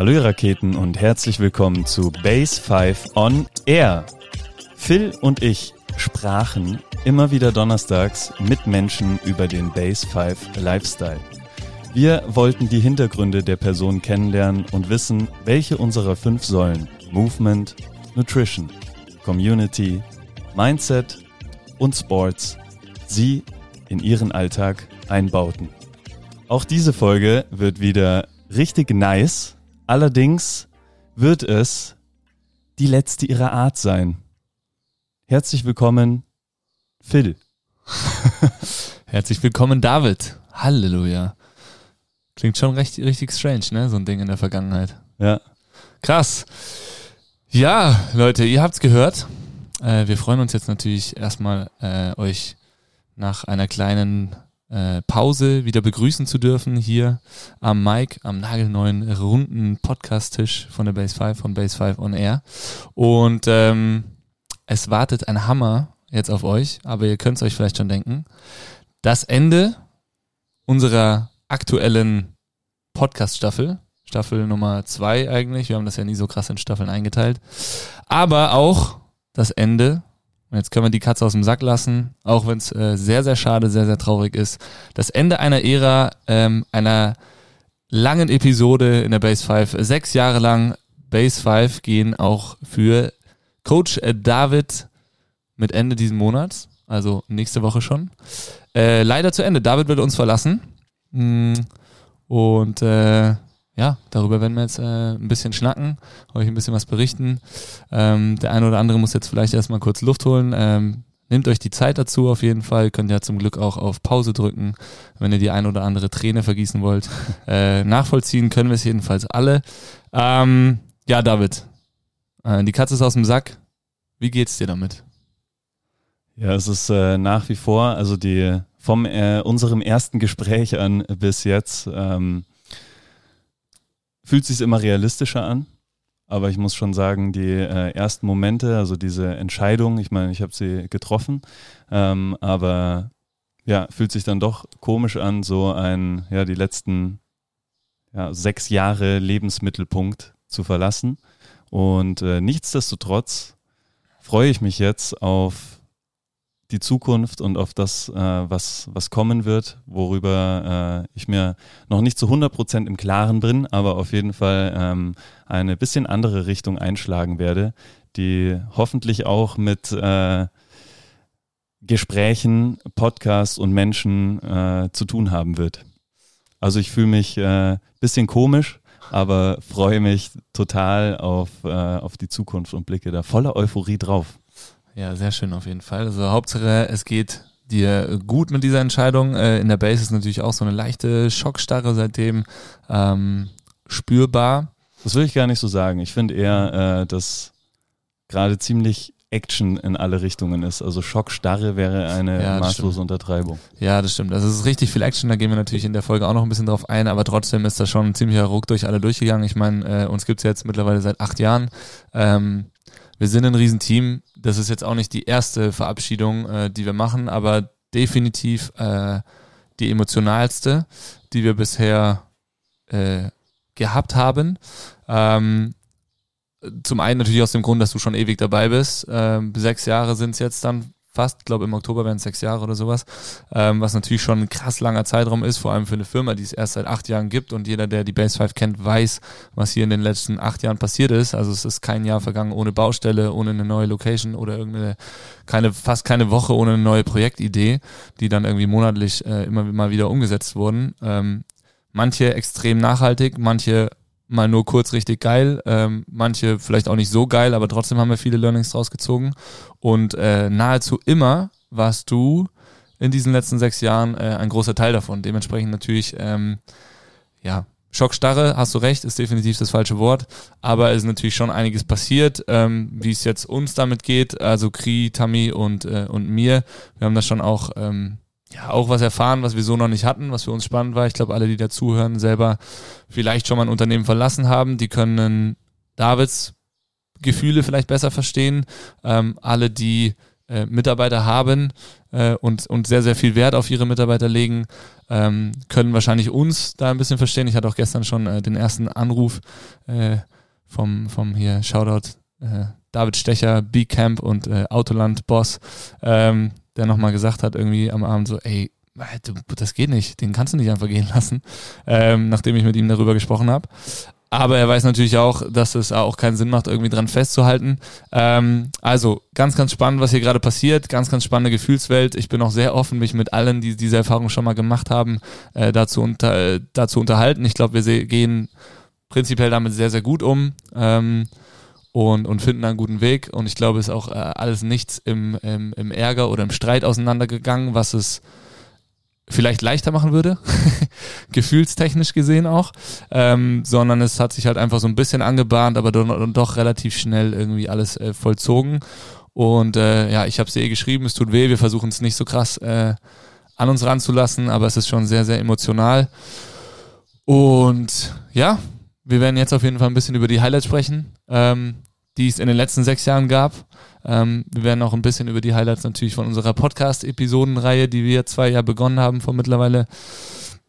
Hallo ihr Raketen und herzlich willkommen zu Base 5 on Air. Phil und ich sprachen immer wieder donnerstags mit Menschen über den Base 5 Lifestyle. Wir wollten die Hintergründe der Person kennenlernen und wissen, welche unserer fünf Säulen Movement, Nutrition, Community, Mindset und Sports sie in ihren Alltag einbauten. Auch diese Folge wird wieder richtig nice. Allerdings wird es die letzte ihrer Art sein. Herzlich willkommen, Phil. Herzlich willkommen, David. Halleluja. Klingt schon recht, richtig strange, ne? So ein Ding in der Vergangenheit. Ja. Krass. Ja, Leute, ihr habt's gehört. Äh, wir freuen uns jetzt natürlich erstmal, äh, euch nach einer kleinen äh, Pause wieder begrüßen zu dürfen hier am Mic, am nagelneuen runden Podcast-Tisch von der Base 5, von Base 5 on Air. Und ähm, es wartet ein Hammer jetzt auf euch, aber ihr könnt es euch vielleicht schon denken. Das Ende unserer aktuellen Podcast-Staffel, Staffel Nummer zwei eigentlich, wir haben das ja nie so krass in Staffeln eingeteilt, aber auch das Ende und jetzt können wir die Katze aus dem Sack lassen, auch wenn es äh, sehr, sehr schade, sehr, sehr traurig ist. Das Ende einer Ära, ähm, einer langen Episode in der Base 5. Sechs Jahre lang Base 5 gehen auch für Coach äh, David mit Ende diesen Monats, also nächste Woche schon. Äh, leider zu Ende. David wird uns verlassen. Mm, und äh, ja, darüber werden wir jetzt äh, ein bisschen schnacken, euch ein bisschen was berichten. Ähm, der eine oder andere muss jetzt vielleicht erstmal kurz Luft holen. Ähm, nehmt euch die Zeit dazu auf jeden Fall. Könnt ja zum Glück auch auf Pause drücken, wenn ihr die ein oder andere Träne vergießen wollt. Äh, nachvollziehen können wir es jedenfalls alle. Ähm, ja, David, äh, die Katze ist aus dem Sack. Wie geht's dir damit? Ja, es ist äh, nach wie vor, also die vom äh, unserem ersten Gespräch an bis jetzt ähm, fühlt sich immer realistischer an. Aber ich muss schon sagen, die äh, ersten Momente, also diese Entscheidung, ich meine, ich habe sie getroffen, ähm, aber ja, fühlt sich dann doch komisch an, so ein, ja, die letzten ja, sechs Jahre Lebensmittelpunkt zu verlassen. Und äh, nichtsdestotrotz freue ich mich jetzt auf die Zukunft und auf das, äh, was, was kommen wird, worüber äh, ich mir noch nicht zu 100 Prozent im Klaren bin, aber auf jeden Fall ähm, eine bisschen andere Richtung einschlagen werde, die hoffentlich auch mit äh, Gesprächen, Podcasts und Menschen äh, zu tun haben wird. Also ich fühle mich äh, bisschen komisch, aber freue mich total auf, äh, auf die Zukunft und blicke da voller Euphorie drauf. Ja, sehr schön auf jeden Fall. Also Hauptsache, es geht dir gut mit dieser Entscheidung. Äh, in der Base ist natürlich auch so eine leichte Schockstarre seitdem ähm, spürbar. Das will ich gar nicht so sagen. Ich finde eher, äh, dass gerade ziemlich Action in alle Richtungen ist. Also Schockstarre wäre eine ja, maßlose stimmt. Untertreibung. Ja, das stimmt. Also es ist richtig viel Action, da gehen wir natürlich in der Folge auch noch ein bisschen drauf ein, aber trotzdem ist da schon ein ziemlicher Ruck durch alle durchgegangen. Ich meine, äh, uns gibt's jetzt mittlerweile seit acht Jahren. Ähm, wir sind ein Riesenteam. Das ist jetzt auch nicht die erste Verabschiedung, äh, die wir machen, aber definitiv äh, die emotionalste, die wir bisher äh, gehabt haben. Ähm, zum einen natürlich aus dem Grund, dass du schon ewig dabei bist. Ähm, sechs Jahre sind es jetzt dann fast, ich glaube im Oktober werden es sechs Jahre oder sowas, ähm, was natürlich schon ein krass langer Zeitraum ist, vor allem für eine Firma, die es erst seit acht Jahren gibt und jeder, der die Base 5 kennt, weiß, was hier in den letzten acht Jahren passiert ist. Also es ist kein Jahr vergangen ohne Baustelle, ohne eine neue Location oder irgendeine, keine, fast keine Woche ohne eine neue Projektidee, die dann irgendwie monatlich äh, immer mal wieder umgesetzt wurden. Ähm, manche extrem nachhaltig, manche mal nur kurz richtig geil, ähm, manche vielleicht auch nicht so geil, aber trotzdem haben wir viele Learnings draus gezogen. Und äh, nahezu immer warst du in diesen letzten sechs Jahren äh, ein großer Teil davon. Dementsprechend natürlich, ähm, ja, Schockstarre, hast du recht, ist definitiv das falsche Wort, aber es ist natürlich schon einiges passiert, ähm, wie es jetzt uns damit geht, also Kri, Tami und, äh, und mir. Wir haben da schon auch ähm, ja, auch was erfahren, was wir so noch nicht hatten, was für uns spannend war. Ich glaube, alle, die dazuhören, selber vielleicht schon mal ein Unternehmen verlassen haben, die können Davids Gefühle vielleicht besser verstehen. Ähm, alle, die äh, Mitarbeiter haben äh, und, und sehr, sehr viel Wert auf ihre Mitarbeiter legen, ähm, können wahrscheinlich uns da ein bisschen verstehen. Ich hatte auch gestern schon äh, den ersten Anruf äh, vom, vom hier Shoutout äh, David Stecher, B-Camp und äh, Autoland-Boss, ähm, der nochmal gesagt hat, irgendwie am Abend so, ey, das geht nicht, den kannst du nicht einfach gehen lassen, ähm, nachdem ich mit ihm darüber gesprochen habe. Aber er weiß natürlich auch, dass es auch keinen Sinn macht, irgendwie dran festzuhalten. Ähm, also ganz, ganz spannend, was hier gerade passiert. Ganz, ganz spannende Gefühlswelt. Ich bin auch sehr offen, mich mit allen, die diese Erfahrung schon mal gemacht haben, äh, dazu, unter, äh, dazu unterhalten. Ich glaube, wir gehen prinzipiell damit sehr, sehr gut um. Ähm, und, und finden einen guten Weg. Und ich glaube, es ist auch äh, alles nichts im, im, im Ärger oder im Streit auseinandergegangen, was es vielleicht leichter machen würde, gefühlstechnisch gesehen auch, ähm, sondern es hat sich halt einfach so ein bisschen angebahnt, aber dann, doch relativ schnell irgendwie alles äh, vollzogen. Und äh, ja, ich habe es eh geschrieben, es tut weh, wir versuchen es nicht so krass äh, an uns ranzulassen, aber es ist schon sehr, sehr emotional. Und ja, wir werden jetzt auf jeden Fall ein bisschen über die Highlights sprechen, ähm, die es in den letzten sechs Jahren gab. Ähm, wir werden auch ein bisschen über die Highlights natürlich von unserer Podcast-Episodenreihe, die wir zwei Jahre begonnen haben, vor mittlerweile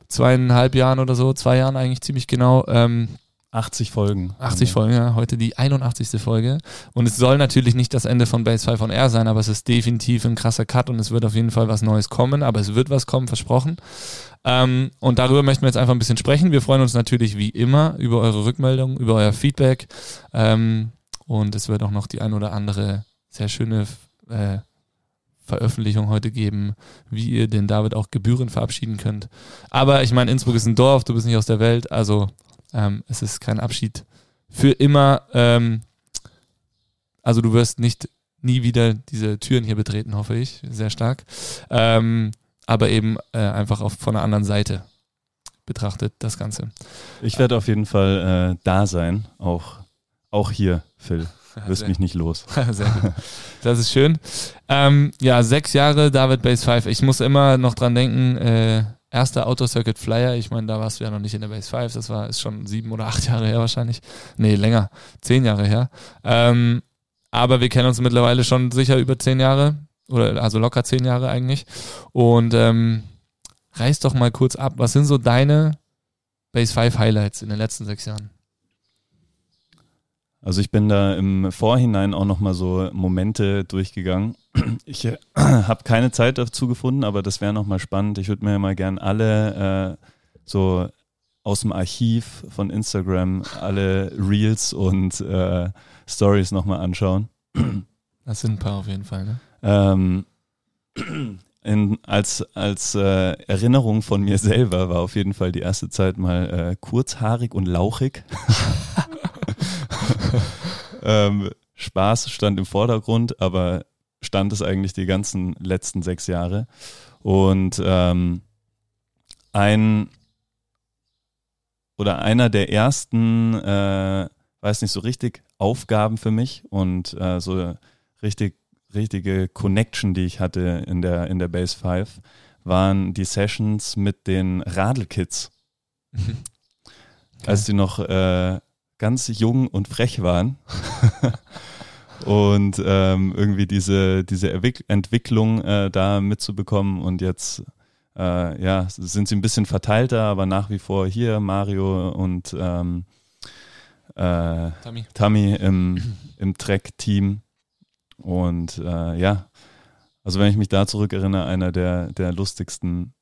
zweieinhalb Jahren oder so, zwei Jahren eigentlich ziemlich genau. Ähm, 80 Folgen. 80 Folgen, ja. Heute die 81. Folge. Und es soll natürlich nicht das Ende von Base 5 on Air sein, aber es ist definitiv ein krasser Cut und es wird auf jeden Fall was Neues kommen, aber es wird was kommen, versprochen. Ähm, und darüber möchten wir jetzt einfach ein bisschen sprechen. Wir freuen uns natürlich wie immer über eure Rückmeldung, über euer Feedback. Ähm, und es wird auch noch die ein oder andere sehr schöne äh, Veröffentlichung heute geben, wie ihr den David auch Gebühren verabschieden könnt. Aber ich meine, Innsbruck ist ein Dorf, du bist nicht aus der Welt, also ähm, es ist kein Abschied für immer. Ähm, also du wirst nicht nie wieder diese Türen hier betreten, hoffe ich, sehr stark. Ähm, aber eben äh, einfach auf, von einer anderen Seite betrachtet das Ganze. Ich werde auf jeden Fall äh, da sein, auch, auch hier, Phil. Wirst mich nicht los. Sehr gut. Das ist schön. Ähm, ja, sechs Jahre David Base 5. Ich muss immer noch dran denken, äh, erster Autocircuit Flyer. Ich meine, da warst du ja noch nicht in der Base 5. Das war ist schon sieben oder acht Jahre her wahrscheinlich. Nee, länger. Zehn Jahre her. Ähm, aber wir kennen uns mittlerweile schon sicher über zehn Jahre oder also locker zehn Jahre eigentlich. Und ähm, reiß doch mal kurz ab, was sind so deine Base 5 Highlights in den letzten sechs Jahren? Also ich bin da im Vorhinein auch nochmal so Momente durchgegangen. Ich äh, habe keine Zeit dazu gefunden, aber das wäre nochmal spannend. Ich würde mir mal gern alle äh, so aus dem Archiv von Instagram alle Reels und äh, Stories nochmal anschauen. Das sind ein paar auf jeden Fall, ne? Ähm, in, als als äh, Erinnerung von mir selber war auf jeden Fall die erste Zeit mal äh, kurzhaarig und lauchig. ähm, Spaß stand im Vordergrund, aber stand es eigentlich die ganzen letzten sechs Jahre. Und ähm, ein oder einer der ersten, äh, weiß nicht so richtig, Aufgaben für mich und äh, so richtig richtige Connection, die ich hatte in der, in der Base 5, waren die Sessions mit den Radelkids. Okay. Als die noch äh, ganz jung und frech waren. und ähm, irgendwie diese, diese Entwicklung äh, da mitzubekommen und jetzt äh, ja, sind sie ein bisschen verteilter, aber nach wie vor hier Mario und ähm, äh, Tammy. Tammy im, im Track-Team und äh, ja, also wenn ich mich da zurückerinnere, einer der, der lustigsten,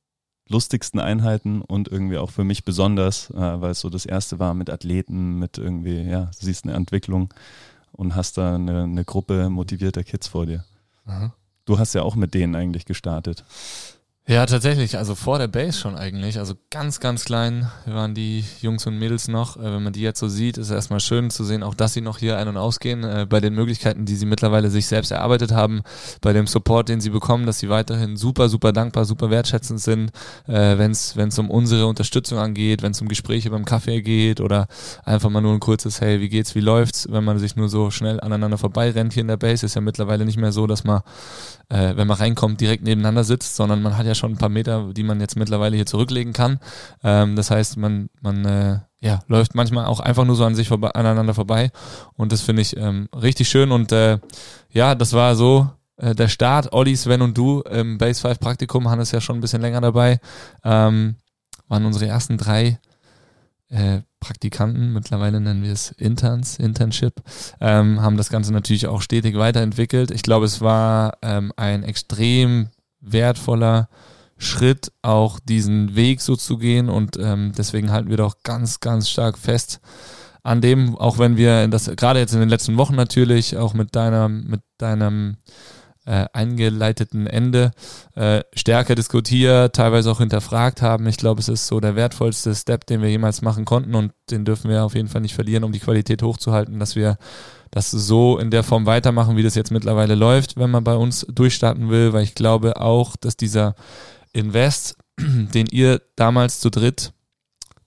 lustigsten Einheiten und irgendwie auch für mich besonders, äh, weil es so das erste war mit Athleten, mit irgendwie, ja, siehst eine Entwicklung und hast da eine, eine Gruppe motivierter Kids vor dir. Aha. Du hast ja auch mit denen eigentlich gestartet. Ja, tatsächlich. Also vor der Base schon eigentlich. Also ganz, ganz klein waren die Jungs und Mädels noch. Äh, wenn man die jetzt so sieht, ist es erstmal schön zu sehen, auch dass sie noch hier ein- und ausgehen. Äh, bei den Möglichkeiten, die sie mittlerweile sich selbst erarbeitet haben, bei dem Support, den sie bekommen, dass sie weiterhin super, super dankbar, super wertschätzend sind, äh, wenn es um unsere Unterstützung angeht, wenn es um Gespräche beim Kaffee geht oder einfach mal nur ein kurzes Hey, wie geht's, wie läuft's, wenn man sich nur so schnell aneinander vorbeirennt hier in der Base. Ist ja mittlerweile nicht mehr so, dass man, äh, wenn man reinkommt, direkt nebeneinander sitzt, sondern man hat ja schon ein paar Meter, die man jetzt mittlerweile hier zurücklegen kann. Ähm, das heißt, man, man äh, ja, läuft manchmal auch einfach nur so an sich vorbei, aneinander vorbei. Und das finde ich ähm, richtig schön. Und äh, ja, das war so äh, der Start, Olli, Sven und du im Base 5 Praktikum, Hannes ja schon ein bisschen länger dabei, ähm, waren unsere ersten drei äh, Praktikanten, mittlerweile nennen wir es Interns, Internship, ähm, haben das Ganze natürlich auch stetig weiterentwickelt. Ich glaube, es war ähm, ein extrem wertvoller Schritt, auch diesen Weg so zu gehen und ähm, deswegen halten wir doch ganz, ganz stark fest an dem, auch wenn wir das gerade jetzt in den letzten Wochen natürlich auch mit deiner, mit deinem äh, eingeleiteten Ende äh, stärker diskutiert, teilweise auch hinterfragt haben. Ich glaube, es ist so der wertvollste Step, den wir jemals machen konnten und den dürfen wir auf jeden Fall nicht verlieren, um die Qualität hochzuhalten, dass wir das so in der Form weitermachen, wie das jetzt mittlerweile läuft, wenn man bei uns durchstarten will, weil ich glaube auch, dass dieser Invest, den ihr damals zu dritt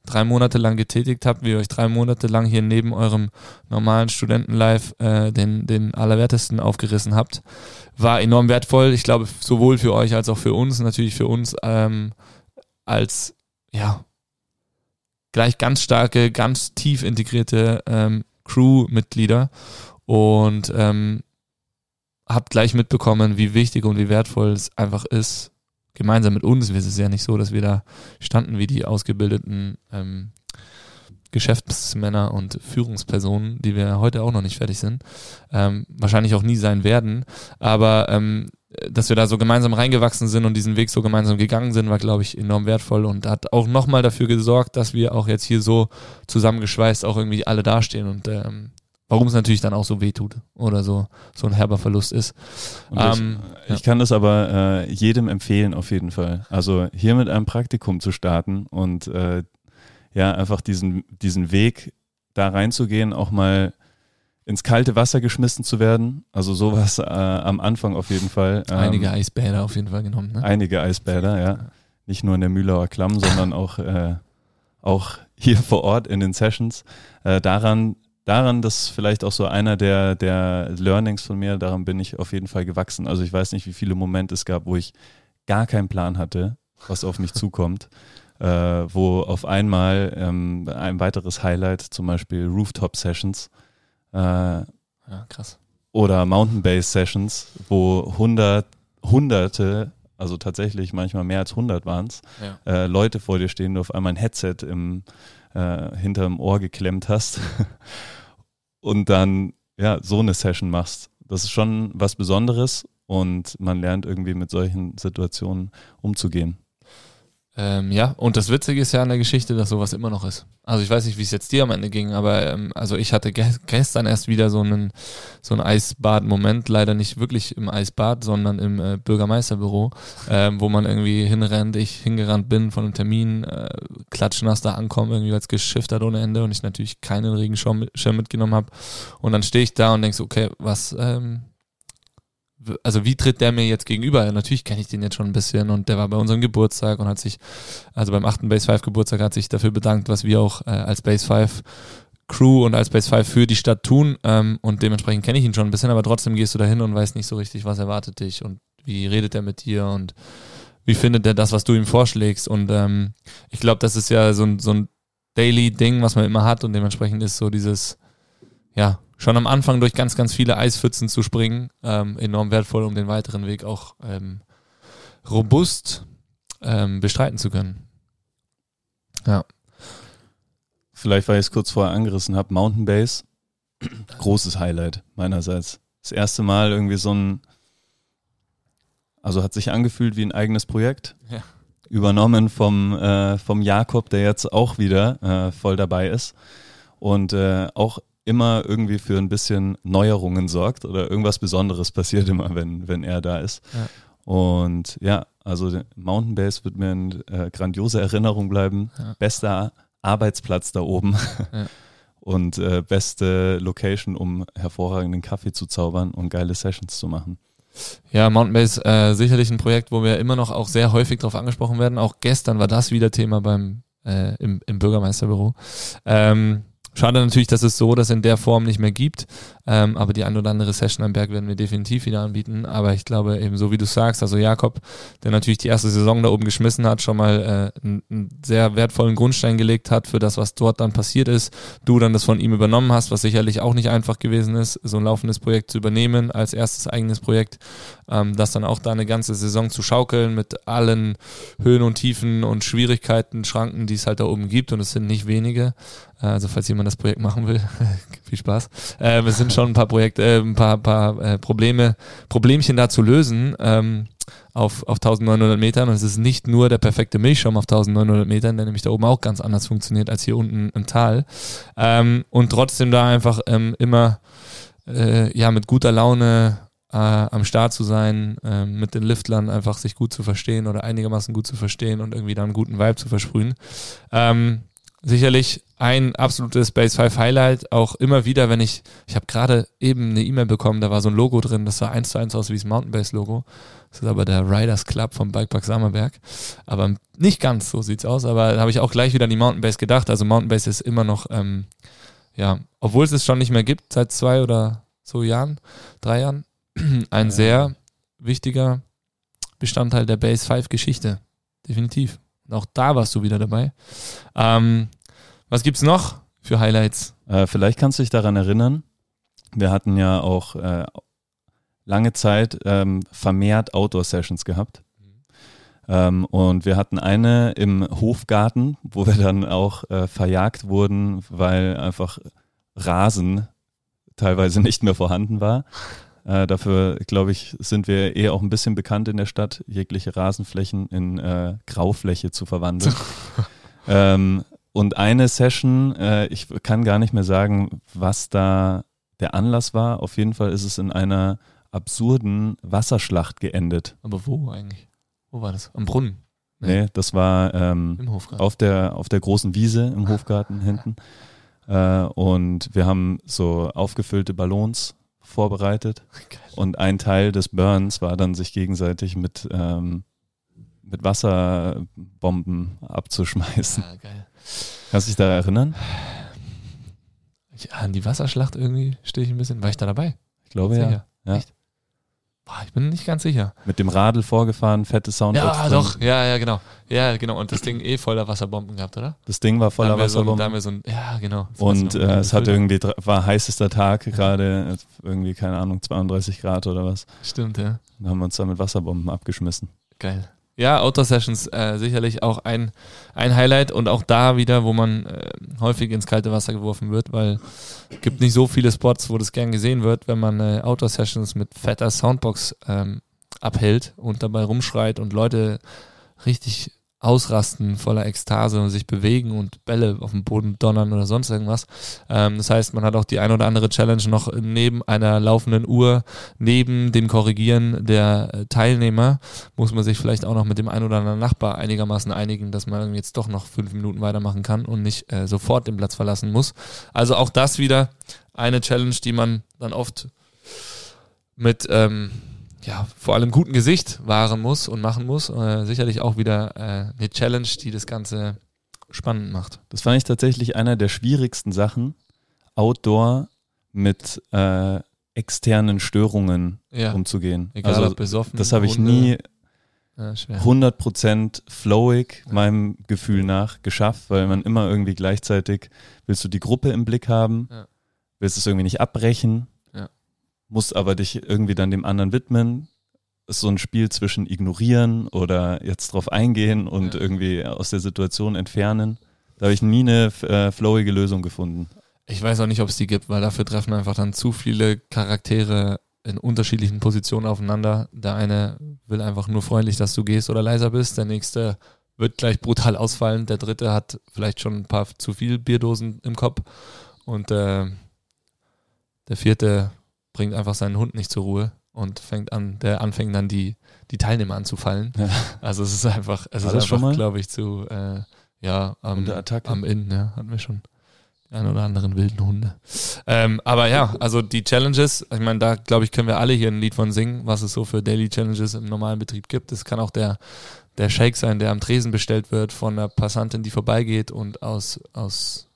drei Monate lang getätigt habt, wie ihr euch drei Monate lang hier neben eurem normalen Studentenlife äh, den, den Allerwertesten aufgerissen habt, war enorm wertvoll. Ich glaube, sowohl für euch als auch für uns, natürlich für uns ähm, als, ja, gleich ganz starke, ganz tief integrierte ähm, Crew-Mitglieder und ähm, habt gleich mitbekommen, wie wichtig und wie wertvoll es einfach ist, gemeinsam mit uns. Es ist ja nicht so, dass wir da standen wie die ausgebildeten ähm, Geschäftsmänner und Führungspersonen, die wir heute auch noch nicht fertig sind, ähm, wahrscheinlich auch nie sein werden. Aber ähm, dass wir da so gemeinsam reingewachsen sind und diesen Weg so gemeinsam gegangen sind, war, glaube ich, enorm wertvoll und hat auch nochmal dafür gesorgt, dass wir auch jetzt hier so zusammengeschweißt auch irgendwie alle dastehen und ähm, warum es natürlich dann auch so weh tut oder so, so ein herber Verlust ist. Ähm, ich, ja. ich, kann das aber äh, jedem empfehlen auf jeden Fall. Also hier mit einem Praktikum zu starten und äh, ja, einfach diesen, diesen Weg da reinzugehen, auch mal ins kalte Wasser geschmissen zu werden. Also sowas äh, am Anfang auf jeden Fall. Ähm, einige Eisbäder auf jeden Fall genommen. Ne? Einige Eisbäder, ja. Nicht nur in der Mühlauer Klamm, sondern auch, äh, auch hier vor Ort in den Sessions. Äh, daran daran, das ist vielleicht auch so einer der, der Learnings von mir, daran bin ich auf jeden Fall gewachsen. Also ich weiß nicht, wie viele Momente es gab, wo ich gar keinen Plan hatte, was auf mich zukommt. Äh, wo auf einmal ähm, ein weiteres Highlight, zum Beispiel Rooftop Sessions, äh, ja, krass. Oder Mountain Base Sessions, wo hundert, hunderte, also tatsächlich manchmal mehr als hundert waren es, ja. äh, Leute vor dir stehen, du auf einmal ein Headset im, äh, hinterm Ohr geklemmt hast und dann ja so eine Session machst. Das ist schon was Besonderes und man lernt irgendwie mit solchen Situationen umzugehen. Ähm, ja, und das Witzige ist ja an der Geschichte, dass sowas immer noch ist. Also ich weiß nicht, wie es jetzt dir am Ende ging, aber ähm, also ich hatte ge gestern erst wieder so einen so einen Eisbad-Moment, leider nicht wirklich im Eisbad, sondern im äh, Bürgermeisterbüro, ähm, wo man irgendwie hinrennt, ich hingerannt bin von einem Termin, äh, klatschnass da ankommen, irgendwie als hat ohne Ende und ich natürlich keinen Regenschirm mitgenommen habe. Und dann stehe ich da und denk so, okay, was ähm, also wie tritt der mir jetzt gegenüber? Natürlich kenne ich den jetzt schon ein bisschen und der war bei unserem Geburtstag und hat sich, also beim achten Base 5 Geburtstag hat sich dafür bedankt, was wir auch äh, als Base 5 Crew und als Base 5 für die Stadt tun ähm, und dementsprechend kenne ich ihn schon ein bisschen, aber trotzdem gehst du da hin und weißt nicht so richtig, was erwartet dich und wie redet er mit dir und wie findet er das, was du ihm vorschlägst und ähm, ich glaube, das ist ja so ein, so ein Daily Ding, was man immer hat und dementsprechend ist so dieses, ja, schon am Anfang durch ganz, ganz viele Eispfützen zu springen, ähm, enorm wertvoll, um den weiteren Weg auch ähm, robust ähm, bestreiten zu können. Ja. Vielleicht, weil ich es kurz vorher angerissen habe, Mountain Base, großes Highlight meinerseits. Das erste Mal irgendwie so ein, also hat sich angefühlt wie ein eigenes Projekt. Ja. Übernommen vom, äh, vom Jakob, der jetzt auch wieder äh, voll dabei ist. Und äh, auch immer irgendwie für ein bisschen Neuerungen sorgt oder irgendwas Besonderes passiert immer, wenn, wenn er da ist. Ja. Und ja, also Mountain Base wird mir eine äh, grandiose Erinnerung bleiben. Ja. Bester Arbeitsplatz da oben ja. und äh, beste Location, um hervorragenden Kaffee zu zaubern und geile Sessions zu machen. Ja, Mountain Base äh, sicherlich ein Projekt, wo wir immer noch auch sehr häufig darauf angesprochen werden. Auch gestern war das wieder Thema beim äh, im, im Bürgermeisterbüro. Ähm, Schade natürlich, dass es so das in der Form nicht mehr gibt. Ähm, aber die ein oder andere Session am Berg werden wir definitiv wieder anbieten. Aber ich glaube eben so wie du sagst, also Jakob, der natürlich die erste Saison da oben geschmissen hat, schon mal äh, einen, sehr wertvollen Grundstein gelegt hat für das, was dort dann passiert ist. Du dann das von ihm übernommen hast, was sicherlich auch nicht einfach gewesen ist, so ein laufendes Projekt zu übernehmen als erstes eigenes Projekt. Ähm, das dann auch da eine ganze Saison zu schaukeln mit allen Höhen und Tiefen und Schwierigkeiten, Schranken, die es halt da oben gibt. Und es sind nicht wenige. Äh, also falls jemand das Projekt machen will, viel Spaß. Äh, es sind schon ein paar Projekte, äh, ein paar, paar äh, Probleme, Problemchen da zu lösen. Ähm, auf, auf 1900 Metern und es ist nicht nur der perfekte Milchschaum auf 1900 Metern, der nämlich da oben auch ganz anders funktioniert als hier unten im Tal ähm, und trotzdem da einfach ähm, immer äh, ja mit guter Laune äh, am Start zu sein, äh, mit den Liftlern einfach sich gut zu verstehen oder einigermaßen gut zu verstehen und irgendwie dann einen guten Vibe zu versprühen. Ähm, sicherlich ein absolutes Base 5 Highlight, auch immer wieder, wenn ich, ich habe gerade eben eine E-Mail bekommen, da war so ein Logo drin, das sah eins zu eins aus wie das Mountain Base Logo. Das ist aber der Riders Club vom Bikepark Sammerberg. Aber nicht ganz, so sieht's aus. Aber da habe ich auch gleich wieder an die Mountain Base gedacht. Also Mountain Base ist immer noch, ähm, ja, obwohl es es schon nicht mehr gibt, seit zwei oder so Jahren, drei Jahren, ein sehr wichtiger Bestandteil der Base 5 Geschichte. Definitiv. Auch da warst du wieder dabei. Ähm, was gibt's noch für Highlights? Äh, vielleicht kannst du dich daran erinnern. Wir hatten ja auch äh, lange Zeit ähm, vermehrt Outdoor-Sessions gehabt. Ähm, und wir hatten eine im Hofgarten, wo wir dann auch äh, verjagt wurden, weil einfach Rasen teilweise nicht mehr vorhanden war. Äh, dafür, glaube ich, sind wir eher auch ein bisschen bekannt in der Stadt, jegliche Rasenflächen in äh, Graufläche zu verwandeln. ähm, und eine Session, äh, ich kann gar nicht mehr sagen, was da der Anlass war. Auf jeden Fall ist es in einer absurden Wasserschlacht geendet. Aber wo eigentlich? Wo war das? Am Brunnen? Nee, nee das war ähm. Auf, der, auf der großen Wiese im Hofgarten hinten. Äh, und wir haben so aufgefüllte Ballons vorbereitet. Geil. Und ein Teil des Burns war dann, sich gegenseitig mit, ähm, mit Wasserbomben abzuschmeißen. Ja, geil. Kannst du dich da erinnern? Ja, an die Wasserschlacht irgendwie stehe ich ein bisschen. War ich da dabei? Ich glaube ja. ja. Echt? Boah, ich bin nicht ganz sicher. Mit dem Radl vorgefahren, fette Soundbox. Ja, doch, ja, ja, genau. Ja, genau. Und das Ding eh voller Wasserbomben gehabt, oder? Das Ding war voller Wasserbomben. So ein, ja, genau. Und äh, es hat irgendwie, war heißester Tag gerade, irgendwie, keine Ahnung, 32 Grad oder was. Stimmt, ja. Dann haben wir uns da mit Wasserbomben abgeschmissen. Geil. Ja, Outdoor Sessions äh, sicherlich auch ein, ein Highlight und auch da wieder, wo man äh, häufig ins kalte Wasser geworfen wird, weil es gibt nicht so viele Spots, wo das gern gesehen wird, wenn man äh, Outdoor Sessions mit fetter Soundbox ähm, abhält und dabei rumschreit und Leute richtig ausrasten, voller Ekstase und sich bewegen und Bälle auf dem Boden donnern oder sonst irgendwas. Ähm, das heißt, man hat auch die ein oder andere Challenge noch neben einer laufenden Uhr, neben dem Korrigieren der äh, Teilnehmer, muss man sich vielleicht auch noch mit dem ein oder anderen Nachbar einigermaßen einigen, dass man jetzt doch noch fünf Minuten weitermachen kann und nicht äh, sofort den Platz verlassen muss. Also auch das wieder eine Challenge, die man dann oft mit ähm, ja, vor allem guten Gesicht wahren muss und machen muss. Äh, sicherlich auch wieder äh, eine Challenge, die das Ganze spannend macht. Das fand ich tatsächlich einer der schwierigsten Sachen, Outdoor mit äh, externen Störungen ja. umzugehen. Egal also, ob besoffen. Das habe ich nie ja, 100% flowig ja. meinem Gefühl nach geschafft, weil man immer irgendwie gleichzeitig willst du die Gruppe im Blick haben, willst es irgendwie nicht abbrechen musst aber dich irgendwie dann dem anderen widmen. Ist so ein Spiel zwischen ignorieren oder jetzt drauf eingehen und ja. irgendwie aus der Situation entfernen. Da habe ich nie eine äh, flowige Lösung gefunden. Ich weiß auch nicht, ob es die gibt, weil dafür treffen einfach dann zu viele Charaktere in unterschiedlichen Positionen aufeinander. Der eine will einfach nur freundlich, dass du gehst oder leiser bist. Der nächste wird gleich brutal ausfallen. Der dritte hat vielleicht schon ein paar zu viel Bierdosen im Kopf. Und äh, der vierte bringt einfach seinen Hund nicht zur Ruhe und fängt an, der anfängt dann die, die Teilnehmer anzufallen. Ja. Also es ist einfach, es War ist einfach, glaube ich, zu, äh, ja, am, am Inn, ja, hatten wir schon die ein oder anderen wilden Hunde. Ähm, aber ja, also die Challenges, ich meine, da glaube ich, können wir alle hier ein Lied von singen, was es so für Daily Challenges im normalen Betrieb gibt. Es kann auch der, der Shake sein, der am Tresen bestellt wird von einer Passantin, die vorbeigeht und aus, aus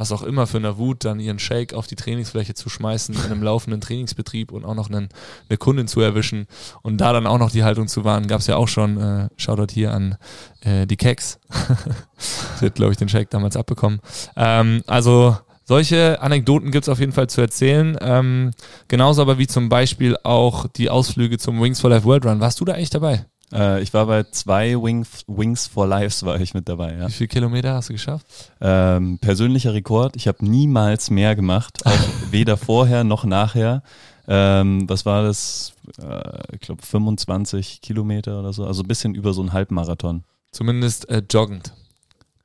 was auch immer für eine Wut, dann ihren Shake auf die Trainingsfläche zu schmeißen in einem laufenden Trainingsbetrieb und auch noch einen, eine Kundin zu erwischen und da dann auch noch die Haltung zu wahren, gab es ja auch schon, äh, Shoutout hier an äh, die Keks. Sie hat, glaube ich, den Shake damals abbekommen. Ähm, also solche Anekdoten gibt es auf jeden Fall zu erzählen. Ähm, genauso aber wie zum Beispiel auch die Ausflüge zum Wings for Life World Run. Warst du da eigentlich dabei? Äh, ich war bei zwei Wings, Wings for Lives war ich mit dabei. Ja. Wie viele Kilometer hast du geschafft? Ähm, persönlicher Rekord. Ich habe niemals mehr gemacht, auch weder vorher noch nachher. Ähm, was war das? Äh, ich glaube 25 Kilometer oder so, also ein bisschen über so einen Halbmarathon. Zumindest äh, joggend.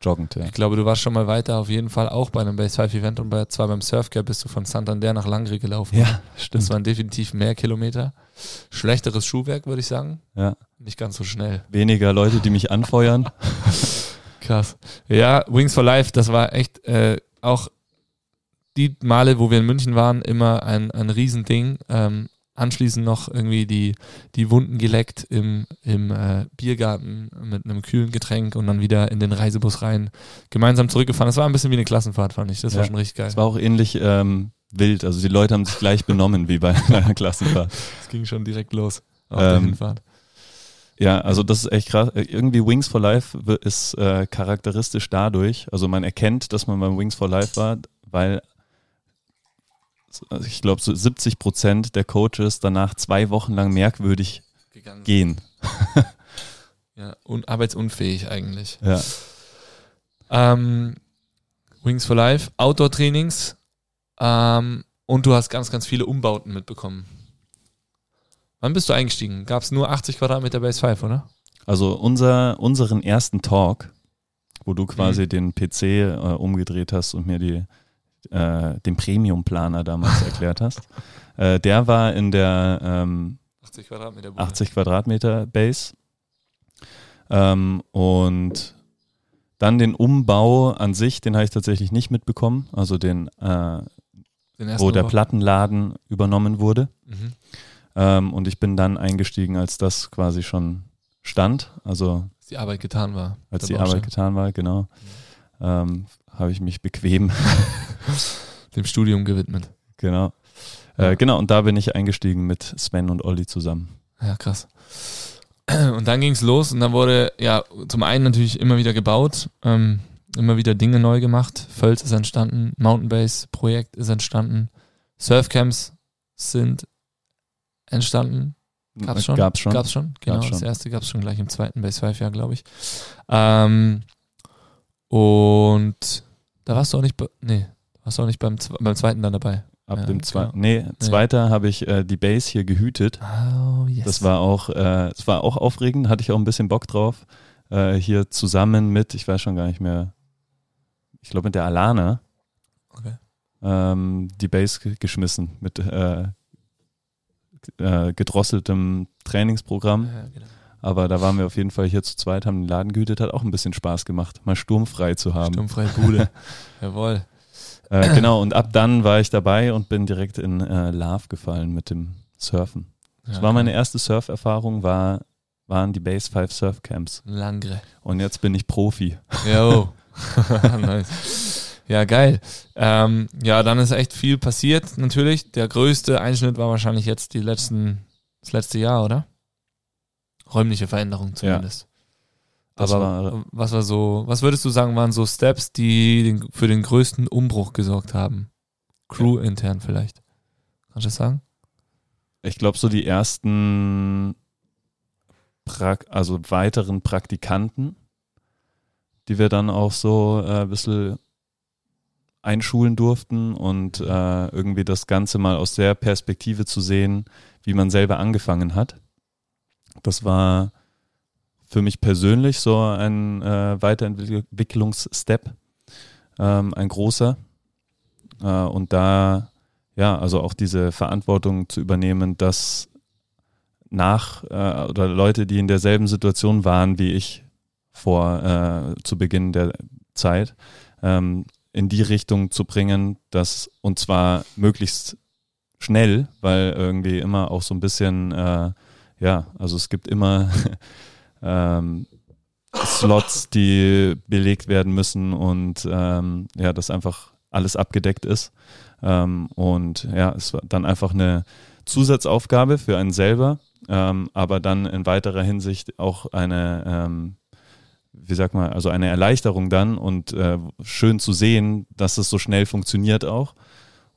Joggend, ja. Ich glaube, du warst schon mal weiter, auf jeden Fall auch bei einem Base 5 Event und bei, zwar beim Surfcap bist du von Santander nach Langri gelaufen. Ja, stimmt. Das waren definitiv mehr Kilometer. Schlechteres Schuhwerk, würde ich sagen. Ja. Nicht ganz so schnell. Weniger Leute, die mich anfeuern. Krass. Ja, Wings for Life, das war echt äh, auch die Male, wo wir in München waren, immer ein, ein Riesending. Ähm, anschließend noch irgendwie die, die Wunden geleckt im, im äh, Biergarten mit einem kühlen Getränk und dann wieder in den Reisebus rein, gemeinsam zurückgefahren. Das war ein bisschen wie eine Klassenfahrt, fand ich. Das Ja. war schon richtig geil. Es war auch ähnlich ähm, wild. Also die Leute haben sich gleich benommen wie bei einer Klassenfahrt. Es ging schon direkt los auf Ähm, der Hinfahrt. Ja, also das ist echt krass. Irgendwie Wings for Life ist äh, charakteristisch dadurch, also man erkennt, dass man beim Wings for Life war, weil ich glaube so 70 Prozent der Coaches danach zwei Wochen lang merkwürdig Gegangen. gehen. Ja, und arbeitsunfähig eigentlich. Ja. Ähm, Wings for Life, Outdoor-Trainings ähm, und du hast ganz, ganz viele Umbauten mitbekommen. Wann bist du eingestiegen? Gab es nur 80 Quadratmeter Base 5, oder? Also unser, unseren ersten Talk, wo du quasi den PC äh, umgedreht hast und mir die, äh, den Premium-Planer damals erklärt hast, äh, der war in der ähm, 80 Quadratmeter Bude. 80 Quadratmeter Base. Ähm, und dann den Umbau an sich, den habe ich tatsächlich nicht mitbekommen. Also den, äh, Den wo der Umbau. Plattenladen übernommen wurde. Mhm. Ähm, und ich bin dann eingestiegen, als das quasi schon stand. Also Als die Arbeit getan war. als die Baustelle. Arbeit getan war, genau. Ähm, habe ich mich bequem, Dem Studium gewidmet. genau. Ja. Äh, genau, und da bin ich eingestiegen mit Sven und Olli zusammen. Ja, krass. Und dann ging es los und dann wurde ja zum einen natürlich immer wieder gebaut, ähm, immer wieder Dinge neu gemacht. Völz ist entstanden, Mountainbase Projekt ist entstanden, Surfcamps sind entstanden. Gab's schon? Gab's schon. Gab's schon, genau. Gab's Das schon. erste gab's schon gleich im zweiten Base 5 Jahr, glaube ich. Ähm, und da warst du auch nicht, nee, warst du auch nicht beim, beim zweiten dann dabei. Ab Ja, dem zweiten, genau. nee, zweiter habe ich äh, die Base hier gehütet. Oh, yes. Das war auch, äh, das war auch aufregend, hatte ich auch ein bisschen Bock drauf. Äh, hier zusammen mit, ich weiß schon gar nicht mehr, ich glaube mit der Alana, Okay. ähm, die Base ge- geschmissen mit äh, äh, gedrosseltem Trainingsprogramm. Ja, genau. Aber da waren wir auf jeden Fall hier zu zweit, haben den Laden gehütet, hat auch ein bisschen Spaß gemacht, mal sturmfrei zu haben. Sturmfreie Bude. Jawohl. Äh, genau, und ab dann war ich dabei und bin direkt in äh, Love gefallen mit dem Surfen. Das Ja, war meine erste Surferfahrung, war, waren die Base 5 Surfcamps. Langre. Und jetzt bin ich Profi. Jo. nice. Ja, geil. Ähm, ja, dann ist echt viel passiert, natürlich. Der größte Einschnitt war wahrscheinlich jetzt die letzten, das letzte Jahr, oder? Räumliche Veränderung zumindest. Das Aber war- was war so, was würdest du sagen, waren so Steps, die den, für den größten Umbruch gesorgt haben? Crew intern vielleicht. Kannst du das sagen? Ich glaube, so die ersten, Prak also weiteren Praktikanten, die wir dann auch so äh, ein bisschen einschulen durften und äh, irgendwie das Ganze mal aus der Perspektive zu sehen, wie man selber angefangen hat. Das war für mich persönlich so ein äh, Weiterentwicklungsstep, ähm, ein großer. Äh, und da, ja, also auch diese Verantwortung zu übernehmen, dass nach äh, oder Leute, die in derselben Situation waren wie ich vor äh, zu Beginn der Zeit, ähm, in die Richtung zu bringen, dass und zwar möglichst schnell, weil irgendwie immer auch so ein bisschen, äh, ja, also es gibt immer ähm, Slots, die belegt werden müssen und ähm, ja, das einfach alles abgedeckt ist. Ähm, und ja, es war dann einfach eine Zusatzaufgabe für einen selber, ähm, aber dann in weiterer Hinsicht auch eine, ähm, wie sag mal, also eine Erleichterung dann und äh, schön zu sehen, dass es so schnell funktioniert auch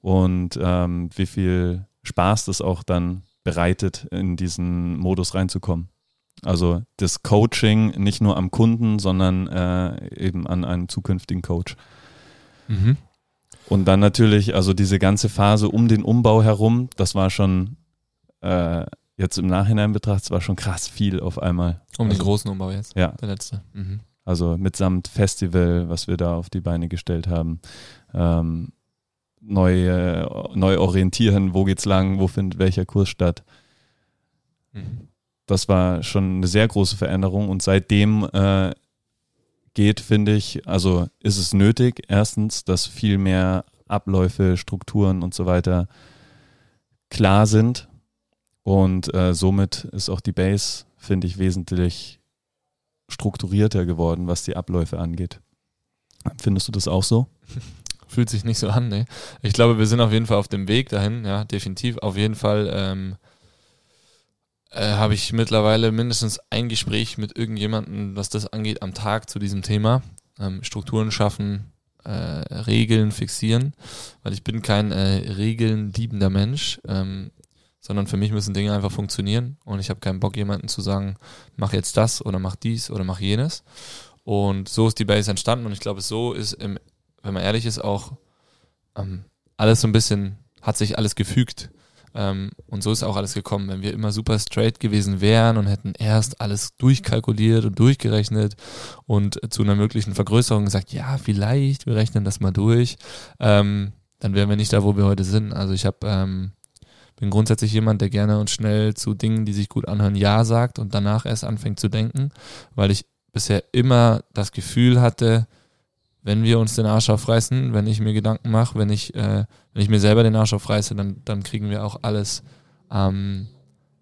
und ähm, wie viel Spaß das auch dann bereitet, in diesen Modus reinzukommen. Also das Coaching nicht nur am Kunden, sondern äh, eben an einem zukünftigen Coach. Mhm. Und dann natürlich, also diese ganze Phase um den Umbau herum, das war schon äh, jetzt im Nachhinein betrachtet, war schon krass viel auf einmal. Um also, den großen Umbau jetzt. Ja. Der letzte. Mhm. Also mitsamt Festival, was wir da auf die Beine gestellt haben. Ähm, neu, äh, neu orientieren, wo geht's lang, wo findet welcher Kurs statt. Mhm. Das war schon eine sehr große Veränderung und seitdem äh, geht, finde ich, also ist es nötig, erstens, dass viel mehr Abläufe, Strukturen und so weiter klar sind. Und äh, somit ist auch die Base, finde ich, wesentlich strukturierter geworden, was die Abläufe angeht. Findest du das auch so? Fühlt sich nicht so an, ne? Ich glaube, wir sind auf jeden Fall auf dem Weg dahin, ja, definitiv. Auf jeden Fall ähm, äh, habe ich mittlerweile mindestens ein Gespräch mit irgendjemandem, was das angeht, am Tag zu diesem Thema. Ähm, Strukturen schaffen, äh, Regeln fixieren, weil ich bin kein äh, Regeln liebender Mensch, ähm, sondern für mich müssen Dinge einfach funktionieren und ich habe keinen Bock, jemanden zu sagen, mach jetzt das oder mach dies oder mach jenes. Und so ist die Base entstanden und ich glaube, so ist, im, wenn man ehrlich ist, auch ähm, alles so ein bisschen, hat sich alles gefügt. Ähm, und so ist auch alles gekommen. Wenn wir immer super straight gewesen wären und hätten erst alles durchkalkuliert und durchgerechnet und zu einer möglichen Vergrößerung gesagt, ja, vielleicht, wir rechnen das mal durch, ähm, dann wären wir nicht da, wo wir heute sind. Also ich habe ähm, bin grundsätzlich jemand, der gerne und schnell zu Dingen, die sich gut anhören, Ja sagt und danach erst anfängt zu denken, weil ich bisher immer das Gefühl hatte, wenn wir uns den Arsch aufreißen, wenn ich mir Gedanken mache, wenn ich, äh, wenn ich mir selber den Arsch aufreiße, dann, dann kriegen wir auch alles ähm,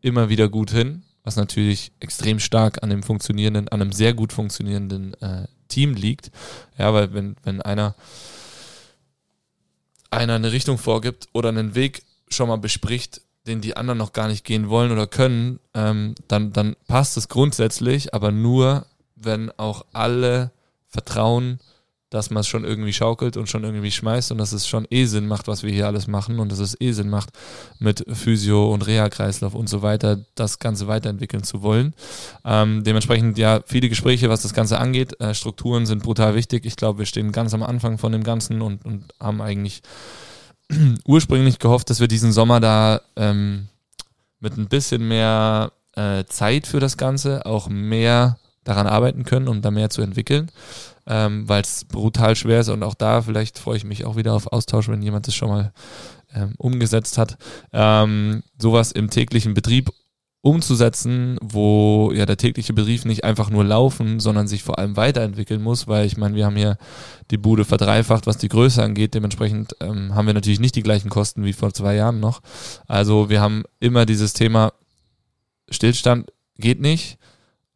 immer wieder gut hin, was natürlich extrem stark an dem funktionierenden, an einem sehr gut funktionierenden äh, Team liegt. Ja, weil wenn, wenn einer, einer eine Richtung vorgibt oder einen Weg schon mal bespricht, den die anderen noch gar nicht gehen wollen oder können, ähm, dann, dann passt es grundsätzlich, aber nur, wenn auch alle vertrauen, dass man es schon irgendwie schaukelt und schon irgendwie schmeißt und dass es schon eh Sinn macht, was wir hier alles machen und dass es eh Sinn macht, mit Physio und Reha-Kreislauf und so weiter das Ganze weiterentwickeln zu wollen. Ähm, dementsprechend ja viele Gespräche, was das Ganze angeht. Äh, Strukturen sind brutal wichtig. Ich glaube, wir stehen ganz am Anfang von dem Ganzen und, und haben eigentlich ursprünglich gehofft, dass wir diesen Sommer da ähm, mit ein bisschen mehr äh, Zeit für das Ganze auch mehr daran arbeiten können, um da mehr zu entwickeln ähm, weil es brutal schwer ist und auch da vielleicht freue ich mich auch wieder auf Austausch, wenn jemand das schon mal ähm, umgesetzt hat, ähm, sowas im täglichen Betrieb umzusetzen, wo ja der tägliche Betrieb nicht einfach nur laufen, sondern sich vor allem weiterentwickeln muss, weil ich meine, wir haben hier die Bude verdreifacht, was die Größe angeht. Dementsprechend ähm, haben wir natürlich nicht die gleichen Kosten wie vor zwei Jahren noch. Also wir haben immer dieses Thema Stillstand geht nicht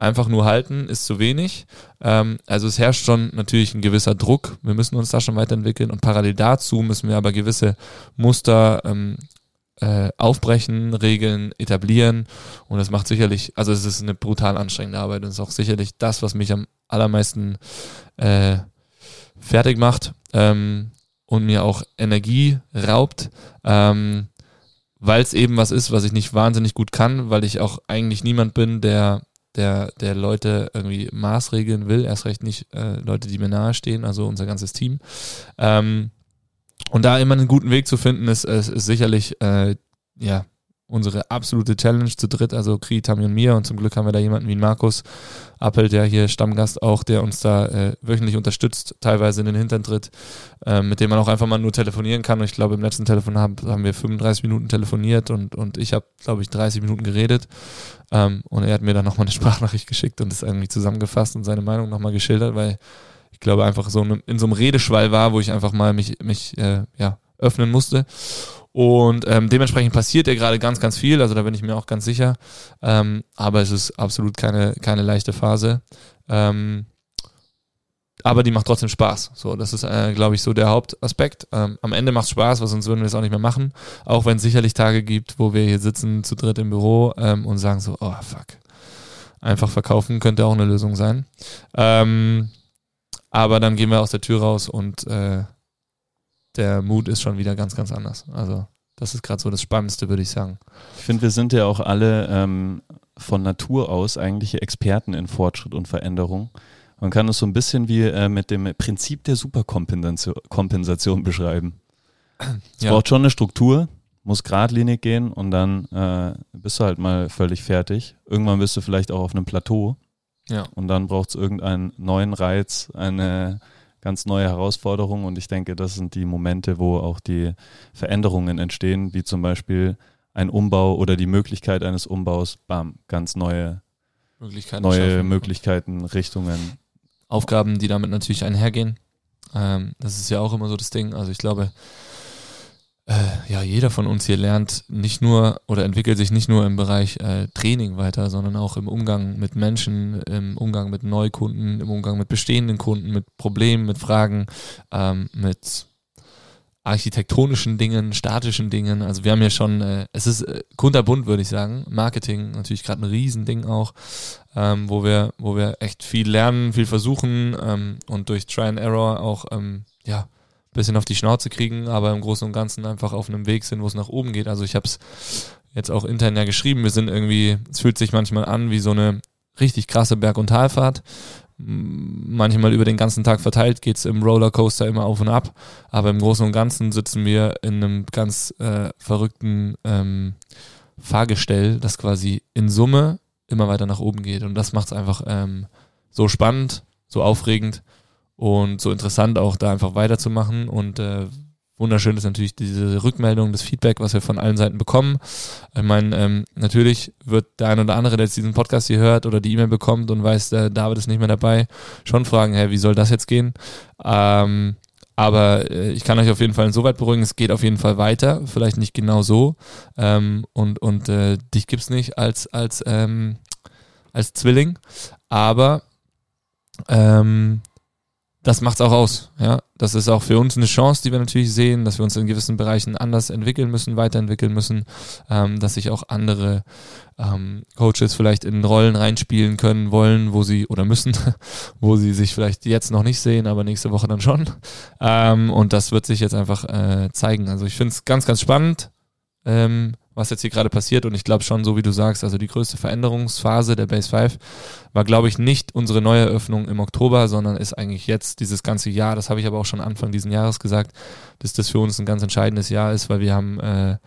einfach nur halten ist zu wenig. Ähm, also es herrscht schon natürlich ein gewisser Druck. Wir müssen uns da schon weiterentwickeln und parallel dazu müssen wir aber gewisse Muster ähm, äh, aufbrechen, Regeln etablieren und das macht sicherlich, also es ist eine brutal anstrengende Arbeit und ist auch sicherlich das, was mich am allermeisten äh, fertig macht ähm, und mir auch Energie raubt. Ähm, weil es eben was ist, was ich nicht wahnsinnig gut kann, weil ich auch eigentlich niemand bin, der der, der Leute irgendwie maßregeln will, erst recht nicht äh, Leute, die mir nahestehen, also unser ganzes Team. Ähm, und da immer einen guten Weg zu finden, ist, ist, ist sicherlich äh, ja unsere absolute Challenge zu dritt, also Kri, Tami und mir. Und zum Glück haben wir da jemanden wie Markus Appel, der hier Stammgast auch, der uns da äh, wöchentlich unterstützt, teilweise in den Hintern tritt, äh, mit dem man auch einfach mal nur telefonieren kann. Und ich glaube, im letzten Telefon haben, haben wir 35 Minuten telefoniert und, und ich habe, glaube ich, 30 Minuten geredet. Ähm, und er hat mir dann nochmal eine Sprachnachricht geschickt und das irgendwie zusammengefasst und seine Meinung nochmal geschildert, weil ich glaube einfach so in so einem Redeschwall war, wo ich einfach mal mich, mich äh, ja, öffnen musste. Und ähm, dementsprechend passiert ja gerade ganz, ganz viel, also da bin ich mir auch ganz sicher. Ähm, aber es ist absolut keine, keine leichte Phase. Ähm, aber die macht trotzdem Spaß. So, das ist, äh, glaube ich, so der Hauptaspekt. Ähm, am Ende macht es Spaß, weil sonst würden wir es auch nicht mehr machen. Auch wenn es sicherlich Tage gibt, wo wir hier sitzen zu dritt im Büro ähm, und sagen so, oh fuck. Einfach verkaufen könnte auch eine Lösung sein. Ähm, aber dann gehen wir aus der Tür raus und äh, der Mut ist schon wieder ganz, ganz anders. Also das ist gerade so das Spannendste, würde ich sagen. Ich finde, wir sind ja auch alle ähm, von Natur aus eigentliche Experten in Fortschritt und Veränderung. Man kann es so ein bisschen wie äh, mit dem Prinzip der Superkompensation beschreiben. Es ja. braucht schon eine Struktur, muss geradlinig gehen und dann äh, bist du halt mal völlig fertig. Irgendwann bist du vielleicht auch auf einem Plateau. Ja. Und dann braucht es irgendeinen neuen Reiz, eine ganz neue Herausforderung. Und ich denke, das sind die Momente, wo auch die Veränderungen entstehen, wie zum Beispiel ein Umbau oder die Möglichkeit eines Umbaus, bam, ganz neue Möglichkeiten, neue schaffen. Möglichkeiten, Richtungen. Aufgaben, die damit natürlich einhergehen. Ähm, das ist ja auch immer so das Ding. Also ich glaube, ja, jeder von uns hier lernt nicht nur oder entwickelt sich nicht nur im Bereich äh, Training weiter, sondern auch im Umgang mit Menschen, im Umgang mit Neukunden, im Umgang mit bestehenden Kunden, mit Problemen, mit Fragen, ähm, mit architektonischen Dingen, statischen Dingen. Also wir haben ja schon, äh, es ist äh, kunterbunt, würde ich sagen. Marketing natürlich gerade ein Riesending auch, ähm, wo wir, wo wir echt viel lernen, viel versuchen ähm, und durch Try and Error auch ähm, ja bisschen auf die Schnauze kriegen, aber im Großen und Ganzen einfach auf einem Weg sind, wo es nach oben geht. Also ich habe es jetzt auch intern ja geschrieben. Wir sind irgendwie, es fühlt sich manchmal an wie so eine richtig krasse Berg- und Talfahrt manchmal über den ganzen Tag verteilt geht es im Rollercoaster immer auf und ab, aber im Großen und Ganzen sitzen wir in einem ganz äh, verrückten ähm, Fahrgestell, das quasi in Summe immer weiter nach oben geht und das macht es einfach ähm, so spannend, so aufregend und so interessant auch da einfach weiterzumachen und äh, wunderschön ist natürlich diese Rückmeldung, das Feedback, was wir von allen Seiten bekommen. Ich meine, ähm, natürlich wird der ein oder andere, der jetzt diesen Podcast hier hört oder die E-Mail bekommt und weiß, der David ist nicht mehr dabei, schon fragen, hey, wie soll das jetzt gehen? Ähm, aber äh, ich kann euch auf jeden Fall insoweit beruhigen, es geht auf jeden Fall weiter, vielleicht nicht genau so. Ähm, und und äh, dich gibt's nicht als, als, ähm, als Zwilling, aber ähm, das macht's auch aus. Ja, das ist auch für uns eine Chance, die wir natürlich sehen, dass wir uns in gewissen Bereichen anders entwickeln müssen, weiterentwickeln müssen, ähm, dass sich auch andere ähm, Coaches vielleicht in Rollen reinspielen können wollen, wo sie oder müssen, wo sie sich vielleicht jetzt noch nicht sehen, aber nächste Woche dann schon. Ähm, und das wird sich jetzt einfach äh, zeigen. Also ich finde es ganz, ganz spannend. Ähm, was jetzt hier gerade passiert. Und ich glaube schon, so wie du sagst, also die größte Veränderungsphase der Base 5 war, glaube ich, nicht unsere neue Eröffnung im Oktober, sondern ist eigentlich jetzt dieses ganze Jahr. Das habe ich aber auch schon Anfang dieses Jahres gesagt, dass das für uns ein ganz entscheidendes Jahr ist, weil wir haben äh,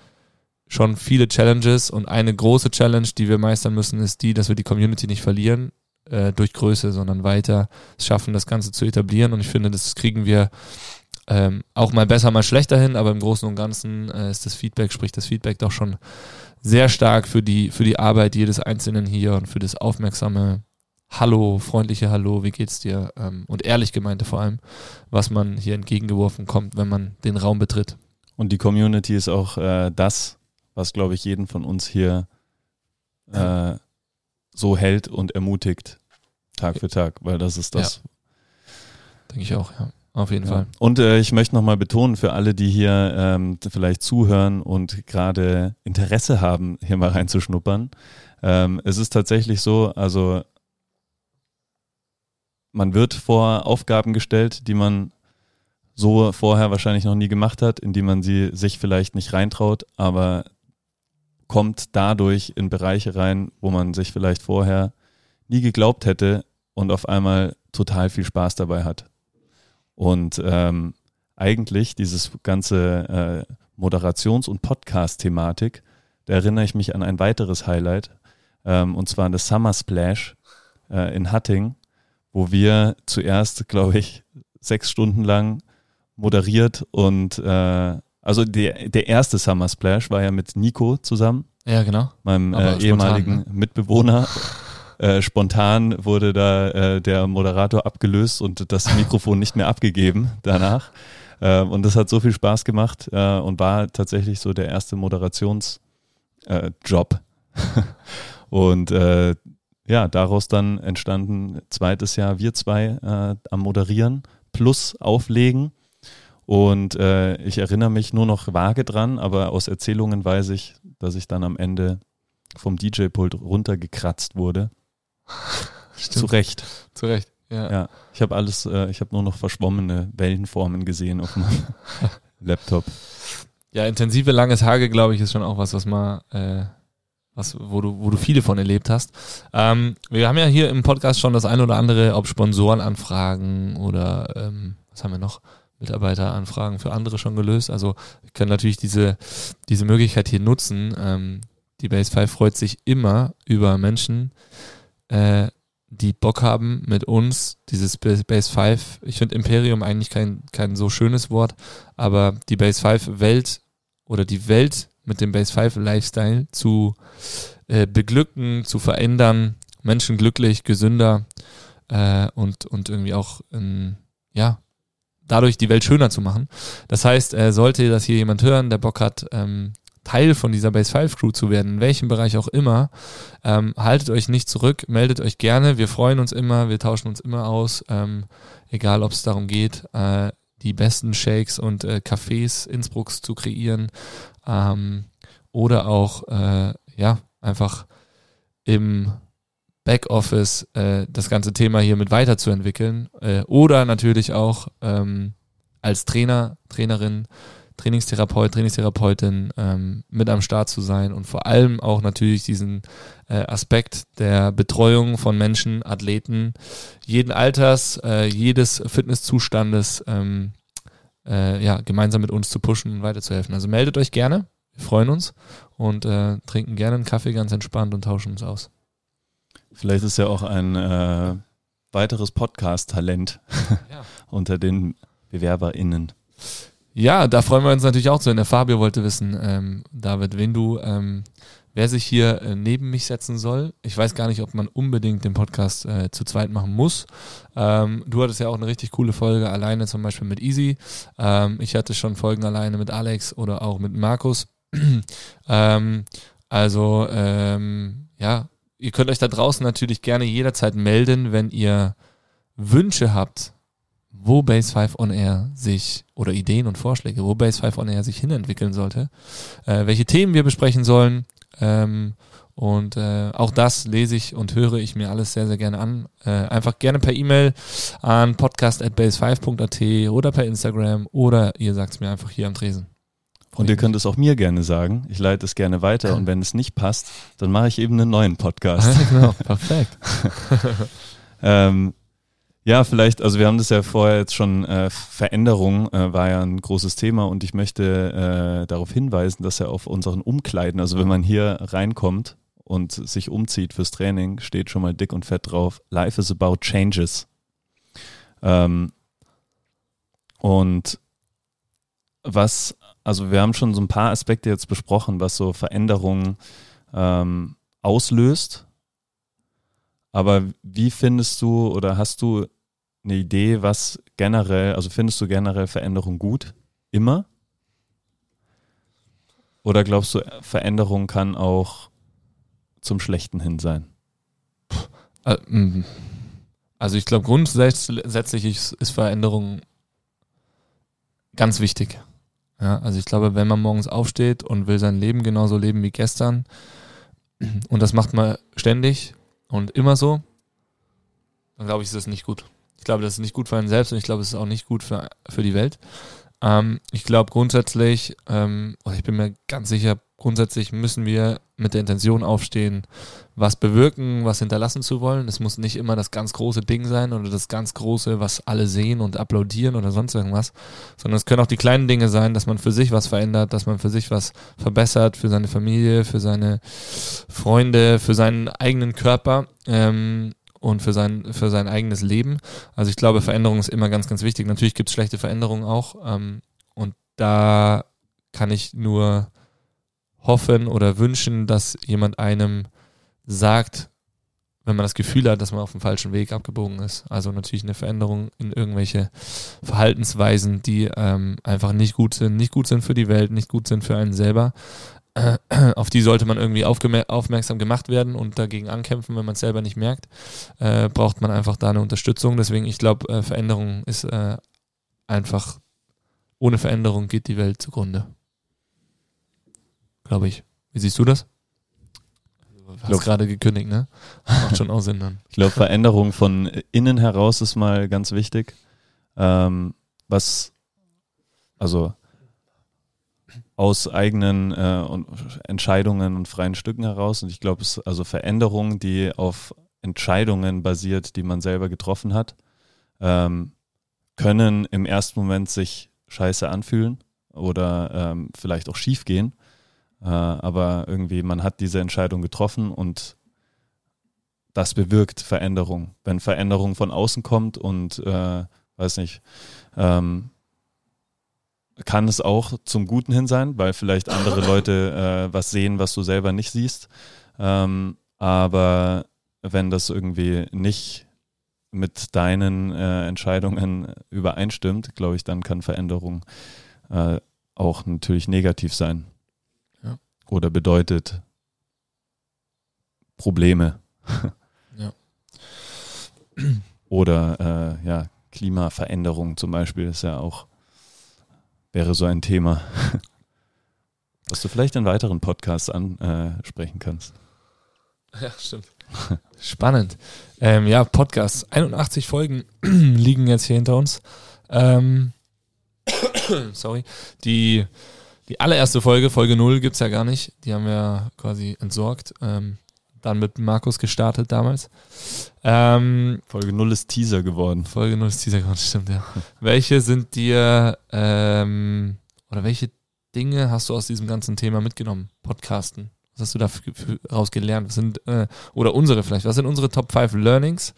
schon viele Challenges und eine große Challenge, die wir meistern müssen, ist die, dass wir die Community nicht verlieren äh, durch Größe, sondern weiter schaffen, das Ganze zu etablieren. Und ich finde, das kriegen wir ähm, auch mal besser, mal schlechter hin, aber im Großen und Ganzen äh, ist das Feedback, spricht das Feedback doch schon sehr stark für die, für die Arbeit jedes Einzelnen hier und für das aufmerksame Hallo, freundliche Hallo, wie geht's dir? Ähm, und ehrlich gemeinte vor allem, was man hier entgegengeworfen kommt, wenn man den Raum betritt. Und die Community ist auch äh, das, was, glaube ich, jeden von uns hier äh, so hält und ermutigt, Tag für Tag, weil das ist das. Ja. Denke ich auch, ja. Auf jeden ja. Fall. Und äh, ich möchte nochmal betonen, für alle, die hier ähm, vielleicht zuhören und gerade Interesse haben, hier mal reinzuschnuppern, ähm, es ist tatsächlich so, also man wird vor Aufgaben gestellt, die man so vorher wahrscheinlich noch nie gemacht hat, in die man sie sich vielleicht nicht reintraut, aber kommt dadurch in Bereiche rein, wo man sich vielleicht vorher nie geglaubt hätte und auf einmal total viel Spaß dabei hat. Und ähm, eigentlich dieses ganze äh, Moderations- und Podcast-Thematik, da erinnere ich mich an ein weiteres Highlight, ähm, und zwar an das Summer Splash äh, in Hatting, wo wir zuerst, glaube ich, sechs Stunden lang moderiert und äh, also der, der erste Summer Splash war ja mit Nico zusammen. Ja, genau. Meinem äh, ehemaligen ne? Mitbewohner. Äh, spontan wurde da äh, der Moderator abgelöst und das Mikrofon nicht mehr abgegeben danach. Äh, und das hat so viel Spaß gemacht äh, und war tatsächlich so der erste Moderationsjob. und ja, daraus dann entstanden zweites Jahr wir zwei äh, am Moderieren plus Auflegen. Und äh, ich erinnere mich nur noch vage dran, aber aus Erzählungen weiß ich, dass ich dann am Ende vom DJ-Pult runtergekratzt wurde. Stimmt. Zu Recht. Zu Recht, ja. Ja, ich habe alles, äh, ich habe nur noch verschwommene Wellenformen gesehen auf meinem Laptop. Ja, intensive langes Hage, glaube ich, ist schon auch was, was man, äh, was, wo du, wo du viele von erlebt hast. Ähm, wir haben ja hier im Podcast schon das ein oder andere, ob Sponsorenanfragen oder ähm, was haben wir noch? Mitarbeiteranfragen für andere schon gelöst. Also wir können natürlich diese, diese Möglichkeit hier nutzen. Ähm, die Base 5 freut sich immer über Menschen, äh, die Bock haben mit uns, dieses Base 5, ich finde Imperium eigentlich kein, kein so schönes Wort, aber die Base 5 Welt oder die Welt mit dem Base 5 Lifestyle zu äh, beglücken, zu verändern, Menschen glücklich, gesünder äh, und, und irgendwie auch in, ja, dadurch die Welt schöner zu machen. Das heißt, äh, sollte das hier jemand hören, der Bock hat, ähm, Teil von dieser Base 5 Crew zu werden, in welchem Bereich auch immer, ähm, haltet euch nicht zurück, meldet euch gerne. Wir freuen uns immer, wir tauschen uns immer aus, ähm, egal ob es darum geht, äh, die besten Shakes und äh, Cafés Innsbrucks zu kreieren ähm, oder auch, äh, ja, einfach im Backoffice äh, das ganze Thema hier mit weiterzuentwickeln äh, oder natürlich auch ähm, als Trainer, Trainerin, Trainingstherapeut, Trainingstherapeutin ähm, mit am Start zu sein und vor allem auch natürlich diesen äh, Aspekt der Betreuung von Menschen, Athleten, jeden Alters, äh, jedes Fitnesszustandes ähm, äh, ja, gemeinsam mit uns zu pushen und weiterzuhelfen. Also meldet euch gerne, wir freuen uns und äh, trinken gerne einen Kaffee ganz entspannt und tauschen uns aus. Vielleicht ist ja auch ein äh, weiteres Podcast-Talent ja. unter den BewerberInnen. Ja, da freuen wir uns natürlich auch zu. Der Fabio wollte wissen, ähm, David, wen du, ähm, wer sich hier äh, neben mich setzen soll. Ich weiß gar nicht, ob man unbedingt den Podcast äh, zu zweit machen muss. Ähm, du hattest ja auch eine richtig coole Folge alleine, zum Beispiel mit Easy. Ähm, ich hatte schon Folgen alleine mit Alex oder auch mit Markus. ähm, also, ähm, ja, ihr könnt euch da draußen natürlich gerne jederzeit melden, wenn ihr Wünsche habt, wo Base 5 On Air sich, oder Ideen und Vorschläge, wo Base 5 On Air sich hinentwickeln sollte, äh, welche Themen wir besprechen sollen. Ähm, und äh, auch das lese ich und höre ich mir alles sehr, sehr gerne an. Äh, einfach gerne per E-Mail an podcast.base5.at oder per Instagram oder ihr sagt es mir einfach hier am Tresen. Und ihr könnt es auch mir gerne sagen. Ich leite es gerne weiter und wenn es nicht passt, dann mache ich eben einen neuen Podcast. genau, perfekt. ähm, ja, vielleicht, also wir haben das ja vorher jetzt schon, äh, Veränderung äh, war ja ein großes Thema und ich möchte äh, darauf hinweisen, dass ja auf unseren Umkleiden, also wenn man hier reinkommt und sich umzieht fürs Training, steht schon mal dick und fett drauf, Life is about changes. Ähm, und was also wir haben schon so ein paar Aspekte jetzt besprochen, was so Veränderungen ähm, auslöst. Aber wie findest du oder hast du eine Idee, was generell, also findest du generell Veränderung gut? Immer? Oder glaubst du, Veränderung kann auch zum Schlechten hin sein? Äh, mm. Also ich glaube grundsätzlich ist Veränderung ganz wichtig. Ja, also ich glaube, wenn man morgens aufsteht und will sein Leben genauso leben wie gestern, und das macht man ständig und immer so, dann glaube ich, ist das nicht gut. Ich glaube, das ist nicht gut für einen selbst und ich glaube, es ist auch nicht gut für, für die Welt. Ähm, ich glaube grundsätzlich, ähm, ich bin mir ganz sicher, grundsätzlich müssen wir mit der Intention aufstehen, was bewirken, was hinterlassen zu wollen. Es muss nicht immer das ganz große Ding sein oder das ganz große, was alle sehen und applaudieren oder sonst irgendwas, sondern es können auch die kleinen Dinge sein, dass man für sich was verändert, dass man für sich was verbessert, für seine Familie, für seine Freunde, für seinen eigenen Körper. Ähm, und für sein, für sein eigenes Leben. Also ich glaube, Veränderung ist immer ganz, ganz wichtig. Natürlich gibt es schlechte Veränderungen auch. Ähm, und da kann ich nur hoffen oder wünschen, dass jemand einem sagt, wenn man das Gefühl hat, dass man auf dem falschen Weg abgebogen ist. Also natürlich eine Veränderung in irgendwelche Verhaltensweisen, die ähm, einfach nicht gut sind, nicht gut sind für die Welt, nicht gut sind für einen selber. auf die sollte man irgendwie aufmerksam gemacht werden und dagegen ankämpfen, wenn man es selber nicht merkt, äh, braucht man einfach da eine Unterstützung. Deswegen, ich glaube, äh, Veränderung ist äh, einfach, ohne Veränderung geht die Welt zugrunde. Glaube ich. Wie siehst du das? Du hast gerade gekündigt, ne? Macht schon auch Sinn dann. Ich glaube, Veränderung von innen heraus ist mal ganz wichtig. Ähm, was, also aus eigenen äh, Entscheidungen und freien Stücken heraus. Und ich glaube, es also Veränderung, die auf Entscheidungen basiert, die man selber getroffen hat, ähm, können im ersten Moment sich scheiße anfühlen oder ähm, vielleicht auch schief gehen. Äh, aber irgendwie, man hat diese Entscheidung getroffen und das bewirkt Veränderung. Wenn Veränderung von außen kommt und, äh, weiß nicht, ähm, kann es auch zum Guten hin sein, weil vielleicht andere Leute äh, was sehen, was du selber nicht siehst. Ähm, aber wenn das irgendwie nicht mit deinen äh, Entscheidungen übereinstimmt, glaube ich, dann kann Veränderung äh, auch natürlich negativ sein. Ja. Oder bedeutet Probleme. ja. Oder äh, ja, Klimaveränderung zum Beispiel ist ja auch wäre so ein Thema, was du vielleicht in weiteren Podcasts ansprechen kannst. Ja, stimmt. Spannend. Ähm, ja, Podcasts. 81 Folgen liegen jetzt hier hinter uns. Ähm, sorry. Die, die allererste Folge, Folge 0, gibt es ja gar nicht. Die haben wir quasi entsorgt. Ähm, dann mit Markus gestartet damals. Ähm, Folge 0 ist Teaser geworden. Folge 0 ist Teaser geworden, stimmt, ja. welche sind dir, ähm, oder welche Dinge hast du aus diesem ganzen Thema mitgenommen? Podcasten. Was hast du daraus gelernt? Was sind, äh, oder unsere vielleicht, was sind unsere Top 5 Learnings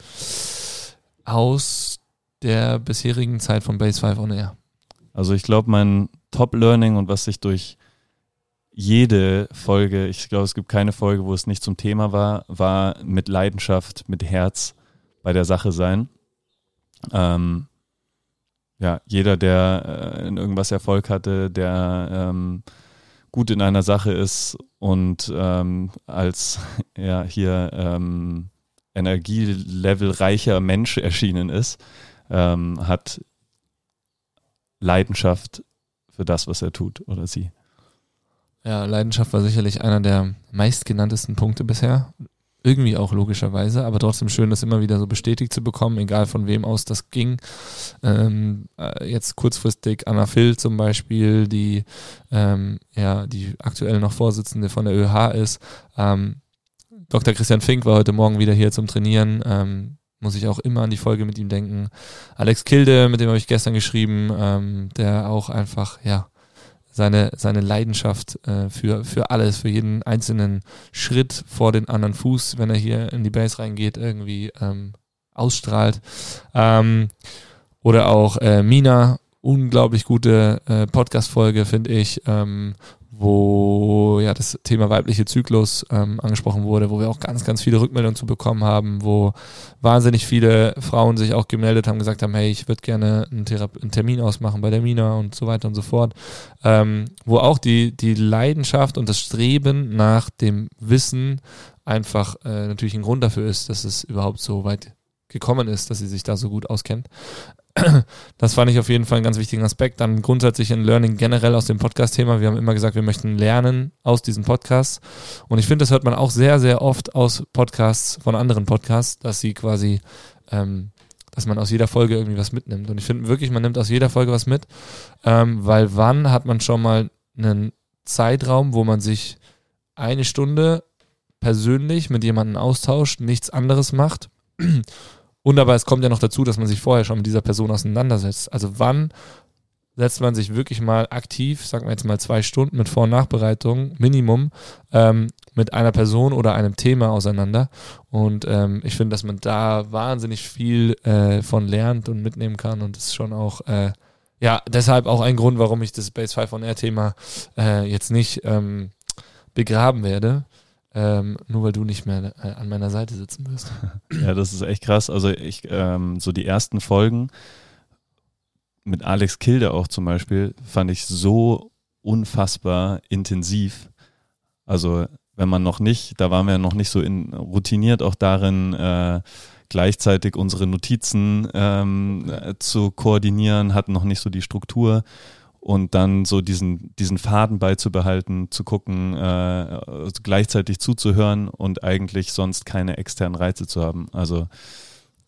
aus der bisherigen Zeit von Base 5 On Air? Also ich glaube, mein Top-Learning und was sich durch jede Folge, ich glaube, es gibt keine Folge, wo es nicht zum Thema war, war mit Leidenschaft, mit Herz bei der Sache sein. Ähm, ja, jeder, der äh, in irgendwas Erfolg hatte, der ähm, gut in einer Sache ist und ähm, als ja hier ähm, energielevelreicher Mensch erschienen ist, ähm, hat Leidenschaft für das, was er tut oder sie. Ja, Leidenschaft war sicherlich einer der meistgenanntesten Punkte bisher. Irgendwie auch logischerweise, aber trotzdem schön, das immer wieder so bestätigt zu bekommen, egal von wem aus das ging. Ähm, äh, jetzt kurzfristig Anna Phil zum Beispiel, die ähm, ja die aktuell noch Vorsitzende von der ÖH ist. Ähm, Dr. Christian Fink war heute Morgen wieder hier zum Trainieren. Ähm, muss ich auch immer an die Folge mit ihm denken. Alex Kilde, mit dem habe ich gestern geschrieben, ähm, der auch einfach, ja, seine, seine Leidenschaft äh, für, für alles, für jeden einzelnen Schritt vor den anderen Fuß, wenn er hier in die Base reingeht, irgendwie ähm, ausstrahlt. Ähm, oder auch äh, Mina, unglaublich gute äh, Podcast-Folge, finde ich, ähm, wo ja das Thema weibliche Zyklus ähm, angesprochen wurde, wo wir auch ganz, ganz viele Rückmeldungen zu bekommen haben, wo wahnsinnig viele Frauen sich auch gemeldet haben, gesagt haben, hey, ich würde gerne einen, einen, Termin ausmachen bei der Mina und so weiter und so fort, ähm, wo auch die, die Leidenschaft und das Streben nach dem Wissen einfach äh, natürlich ein Grund dafür ist, dass es überhaupt so weit gekommen ist, dass sie sich da so gut auskennt. Das fand ich auf jeden Fall einen ganz wichtigen Aspekt. Dann grundsätzlich ein Learning generell aus dem Podcast-Thema. Wir haben immer gesagt, wir möchten lernen aus diesen Podcasts. Und ich finde, das hört man auch sehr, sehr oft aus Podcasts von anderen Podcasts, dass sie quasi, ähm, dass man aus jeder Folge irgendwie was mitnimmt. Und ich finde wirklich, man nimmt aus jeder Folge was mit, ähm, weil wann hat man schon mal einen Zeitraum, wo man sich eine Stunde persönlich mit jemandem austauscht, nichts anderes macht und aber es kommt ja noch dazu, dass man sich vorher schon mit dieser Person auseinandersetzt. Also wann setzt man sich wirklich mal aktiv, sagen wir jetzt mal zwei Stunden mit Vor- und Nachbereitung, Minimum, ähm, mit einer Person oder einem Thema auseinander. Und ähm, ich finde, dass man da wahnsinnig viel äh, von lernt und mitnehmen kann. Und das ist schon auch, äh, ja, deshalb auch ein Grund, warum ich das Base 5 on Air Thema äh, jetzt nicht ähm, begraben werde ähm, nur weil du nicht mehr äh, an meiner Seite sitzen wirst. Ja, das ist echt krass. Also ich, ähm, so die ersten Folgen mit Alex Kilde auch zum Beispiel, fand ich so unfassbar intensiv. Also wenn man noch nicht, da waren wir noch nicht so in, routiniert auch darin, äh, gleichzeitig unsere Notizen ähm, äh, zu koordinieren, hatten noch nicht so die Struktur und dann so diesen, diesen Faden beizubehalten, zu gucken, äh, gleichzeitig zuzuhören und eigentlich sonst keine externen Reize zu haben. Also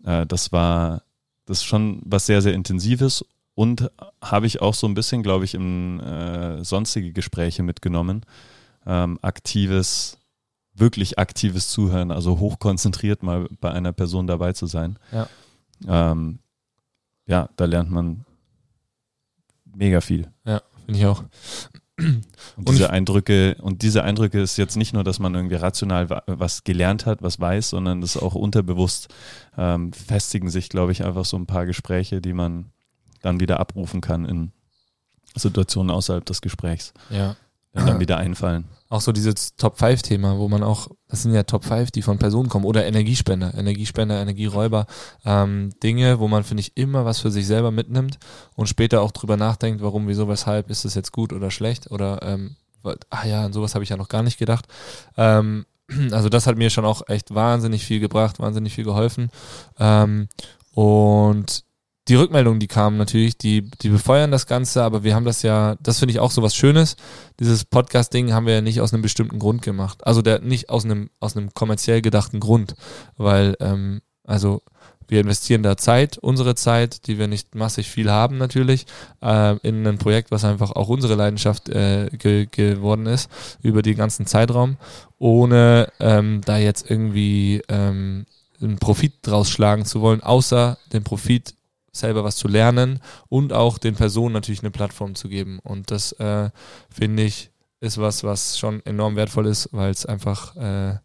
äh, das war das ist schon was sehr, sehr Intensives und habe ich auch so ein bisschen, glaube ich, in äh, sonstige Gespräche mitgenommen. Ähm, aktives, wirklich aktives Zuhören, also hochkonzentriert mal bei einer Person dabei zu sein. Ja, ähm, ja da lernt man mega viel. Ja, finde ich auch. Und diese Eindrücke, und diese Eindrücke ist jetzt nicht nur, dass man irgendwie rational was gelernt hat, was weiß, sondern das auch unterbewusst ähm, festigen sich, glaube ich, einfach so ein paar Gespräche, die man dann wieder abrufen kann in Situationen außerhalb des Gesprächs. Ja. Dann wieder einfallen. Auch so dieses Top-5-Thema, wo man auch, das sind ja Top 5, die von Personen kommen, oder Energiespender, Energiespender, Energieräuber, ähm, Dinge, wo man, finde ich, immer was für sich selber mitnimmt und später auch drüber nachdenkt, warum, wieso, weshalb, ist das jetzt gut oder schlecht oder, ähm, ah ja, an sowas habe ich ja noch gar nicht gedacht. Ähm, also das hat mir schon auch echt wahnsinnig viel gebracht, wahnsinnig viel geholfen. Ähm, und die Rückmeldungen, die kamen natürlich, die, die befeuern das Ganze, aber wir haben das ja, das finde ich auch so was Schönes. Dieses Podcast-Ding haben wir ja nicht aus einem bestimmten Grund gemacht. Also der nicht aus einem, aus einem kommerziell gedachten Grund. Weil, ähm, also wir investieren da Zeit, unsere Zeit, die wir nicht massig viel haben natürlich, äh, in ein Projekt, was einfach auch unsere Leidenschaft äh, ge geworden ist, über den ganzen Zeitraum, ohne ähm, da jetzt irgendwie ähm, einen Profit draus schlagen zu wollen, außer den Profit selber was zu lernen und auch den Personen natürlich eine Plattform zu geben. Und das äh, finde ich ist was, was schon enorm wertvoll ist, weil es einfach äh,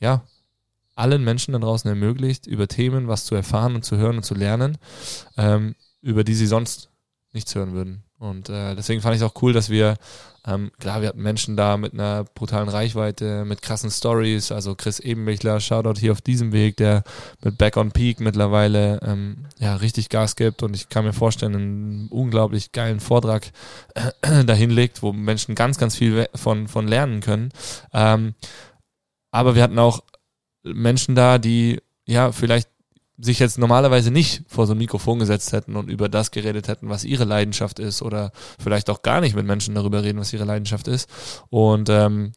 ja allen Menschen da draußen ermöglicht, über Themen was zu erfahren und zu hören und zu lernen, ähm, über die sie sonst nichts hören würden. Und äh, deswegen fand ich es auch cool, dass wir ähm, klar, wir hatten Menschen da mit einer brutalen Reichweite, mit krassen Stories. Also Chris Ebenbichler, Shoutout hier auf diesem Weg, der mit Back on Peak mittlerweile ähm, ja richtig Gas gibt und ich kann mir vorstellen, einen unglaublich geilen Vortrag äh, dahin legt, wo Menschen ganz, ganz viel von, von lernen können. Ähm, aber wir hatten auch Menschen da, die ja vielleicht sich jetzt normalerweise nicht vor so ein Mikrofon gesetzt hätten und über das geredet hätten, was ihre Leidenschaft ist oder vielleicht auch gar nicht mit Menschen darüber reden, was ihre Leidenschaft ist. Und ähm,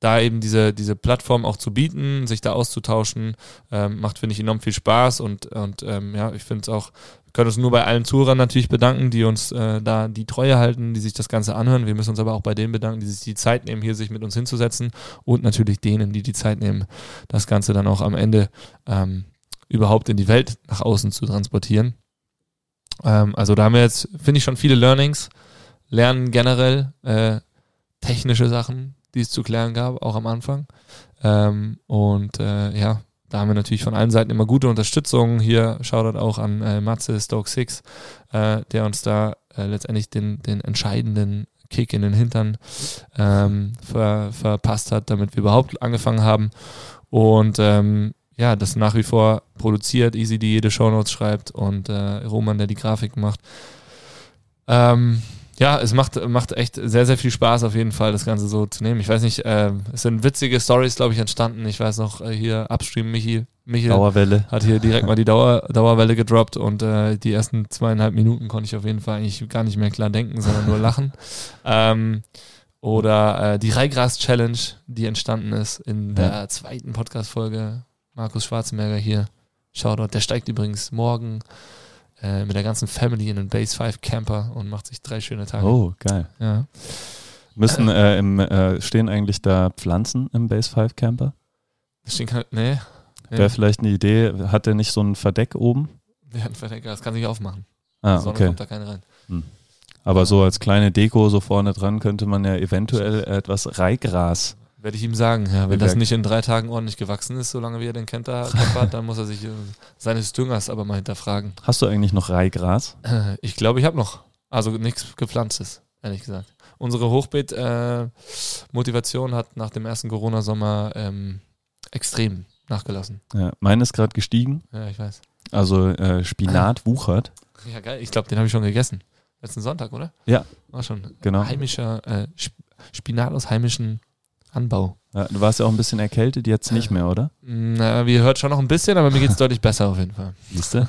da eben diese, diese Plattform auch zu bieten, sich da auszutauschen, ähm, macht, finde ich, enorm viel Spaß und, und ähm, ja, ich finde es auch, wir können uns nur bei allen Zuhörern natürlich bedanken, die uns äh, da die Treue halten, die sich das Ganze anhören. Wir müssen uns aber auch bei denen bedanken, die sich die Zeit nehmen, hier sich mit uns hinzusetzen und natürlich denen, die die Zeit nehmen, das Ganze dann auch am Ende ähm, überhaupt in die Welt nach außen zu transportieren. Ähm, also da haben wir jetzt, finde ich, schon viele Learnings. Lernen generell äh, technische Sachen, die es zu klären gab, auch am Anfang. Ähm, und äh, ja, da haben wir natürlich von allen Seiten immer gute Unterstützung. Hier schaut auch an äh, Matze Stoke Six, äh, der uns da äh, letztendlich den, den entscheidenden Kick in den Hintern ähm, ver, verpasst hat, damit wir überhaupt angefangen haben. Und ähm, ja, das nach wie vor produziert, Easy, die jede Shownotes schreibt und äh, Roman, der die Grafik macht. Ähm, ja, es macht, macht echt sehr, sehr viel Spaß auf jeden Fall, das Ganze so zu nehmen. Ich weiß nicht, äh, es sind witzige Stories, glaube ich, entstanden. Ich weiß noch, äh, hier Upstream Michi, Michi Dauerwelle. hat hier direkt mal die Dauer, Dauerwelle gedroppt und äh, die ersten zweieinhalb Minuten konnte ich auf jeden Fall eigentlich gar nicht mehr klar denken, sondern nur lachen. Ähm, oder äh, die Reigras-Challenge, die entstanden ist in der ja. zweiten Podcast-Folge Markus Schwarzenberger hier. Shoutout. Der steigt übrigens morgen äh, mit der ganzen Family in den Base 5 Camper und macht sich drei schöne Tage. Oh, geil. Ja. Müssen, äh, im, äh, stehen eigentlich da Pflanzen im Base 5 Camper? Stehen kann, nee. nee. Wäre vielleicht eine Idee, hat der nicht so ein Verdeck oben? Der hat ein Verdeck, das kann sich aufmachen. Ah, Sonne okay. kommt da keine rein. Hm. Aber so als kleine Deko so vorne dran könnte man ja eventuell etwas Reigras werde ich ihm sagen, ja, wenn das nicht in drei Tagen ordentlich gewachsen ist, solange wie er den kennt hat, dann muss er sich äh, seines Düngers aber mal hinterfragen. Hast du eigentlich noch Reihgras? Äh, ich glaube, ich habe noch. Also nichts gepflanztes, ehrlich gesagt. Unsere Hochbeet-Motivation äh, hat nach dem ersten Corona-Sommer ähm, extrem nachgelassen. Ja, meine ist gerade gestiegen. Ja, ich weiß. Also äh, Spinat wuchert. Ja, geil. Ich glaube, den habe ich schon gegessen. Letzten Sonntag, oder? Ja. War schon. Genau. Heimischer äh, Spinat aus heimischen Anbau. Ja, du warst ja auch ein bisschen erkältet, jetzt nicht mehr, oder? Na, wie hört schon noch ein bisschen, aber mir geht es deutlich besser auf jeden Fall. Siehst du?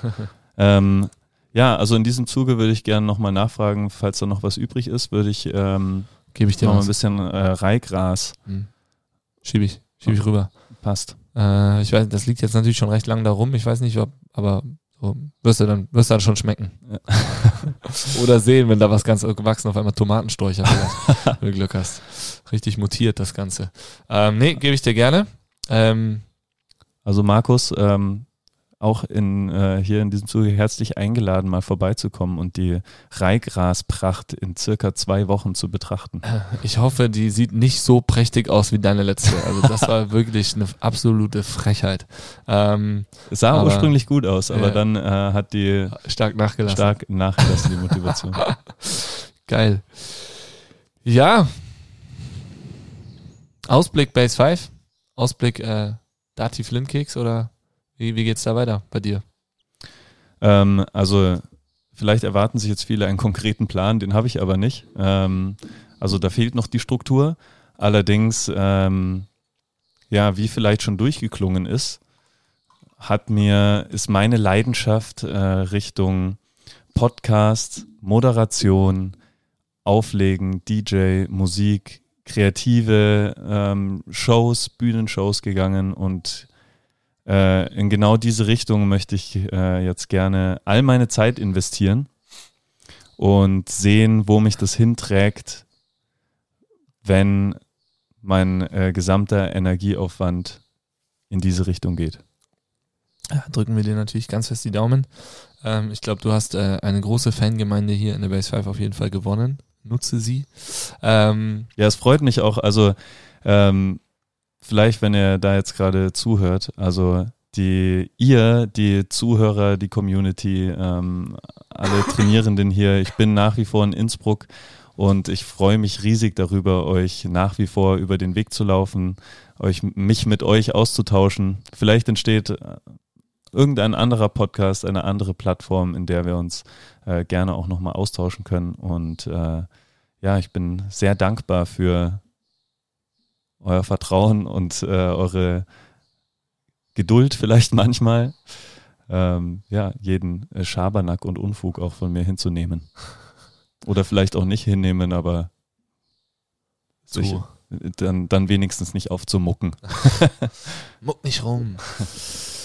ähm, ja, also in diesem Zuge würde ich gerne nochmal nachfragen, falls da noch was übrig ist, würde ich, ähm, Gebe ich dir noch mal ein bisschen äh, Reihgras. Hm. Schieb ich, schieb ich rüber. Passt. Äh, ich weiß, das liegt jetzt natürlich schon recht lang da rum. Ich weiß nicht, ob, aber so, wirst du dann, wirst du dann schon schmecken. Ja. Oder sehen, wenn da was ganz gewachsen auf einmal Tomatensträucher wenn du Glück hast. Richtig mutiert das Ganze. Ähm, nee, gebe ich dir gerne. Ähm, Also Markus, ähm, auch in, äh, hier in diesem Zuge herzlich eingeladen, mal vorbeizukommen und die Reihgraspracht in circa zwei Wochen zu betrachten. ich hoffe, die sieht nicht so prächtig aus wie deine letzte. Also das war wirklich eine absolute Frechheit. Ähm, Es sah Aber- ursprünglich gut aus, aber Ja. dann äh, hat die stark nachgelassen. stark nachgelassen, die Motivation. Geil. Ja. Ausblick Base 5. Ausblick äh, Dati Flintkeks oder wie, wie geht's da weiter bei dir? ähm, also vielleicht erwarten sich jetzt viele einen konkreten Plan, den habe ich aber nicht. Ähm, also da fehlt noch die Struktur. Allerdings, ähm, ja, wie vielleicht schon durchgeklungen ist, hat mir, ist meine Leidenschaft äh, Richtung Podcast, Moderation, Auflegen, DJ, Musik, kreative ähm, Shows, Bühnenshows gegangen und äh, in genau diese Richtung möchte ich äh, jetzt gerne all meine Zeit investieren und sehen, wo mich das hinträgt, wenn mein äh, gesamter Energieaufwand in diese Richtung geht. Ja, drücken wir dir natürlich ganz fest die Daumen. Ähm, ich glaube, du hast äh, eine große Fangemeinde hier in der Base 5 auf jeden Fall gewonnen. Nutze sie. Ähm, Ja, es freut mich auch. Also ähm, vielleicht, wenn ihr da jetzt gerade zuhört, also die ihr, die Zuhörer, die Community, ähm, alle Trainierenden hier, ich bin nach wie vor in Innsbruck und ich freue mich riesig darüber, euch nach wie vor über den Weg zu laufen, euch mich mit euch auszutauschen. Vielleicht entsteht äh, irgendein anderer Podcast, eine andere Plattform, in der wir uns äh, gerne auch nochmal austauschen können. Und äh, ja, ich bin sehr dankbar für euer Vertrauen und äh, eure Geduld vielleicht manchmal. Ähm, ja, jeden äh, Schabernack und Unfug auch von mir hinzunehmen. Oder vielleicht auch nicht hinnehmen, aber so. sich, dann, dann wenigstens nicht aufzumucken. Muck nicht rum.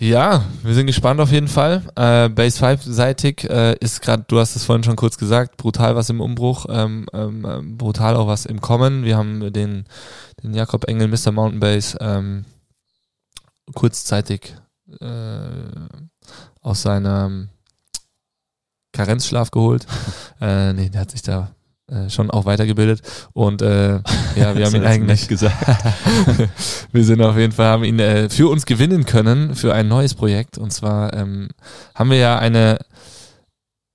Ja, wir sind gespannt auf jeden Fall. Äh, Base 5-seitig äh, ist gerade, du hast es vorhin schon kurz gesagt, brutal was im Umbruch, ähm, ähm, ähm, brutal auch was im Kommen. Wir haben den, den Jakob Engel, Mr. Mountain Base, ähm, kurzzeitig äh, aus seinem Karenzschlaf geholt. äh, nee, der hat sich da äh, schon auch weitergebildet. Und äh, ja, wir haben ihn eigentlich gesagt. wir sind auf jeden Fall, haben ihn äh, für uns gewinnen können für ein neues Projekt. Und zwar ähm, haben wir ja eine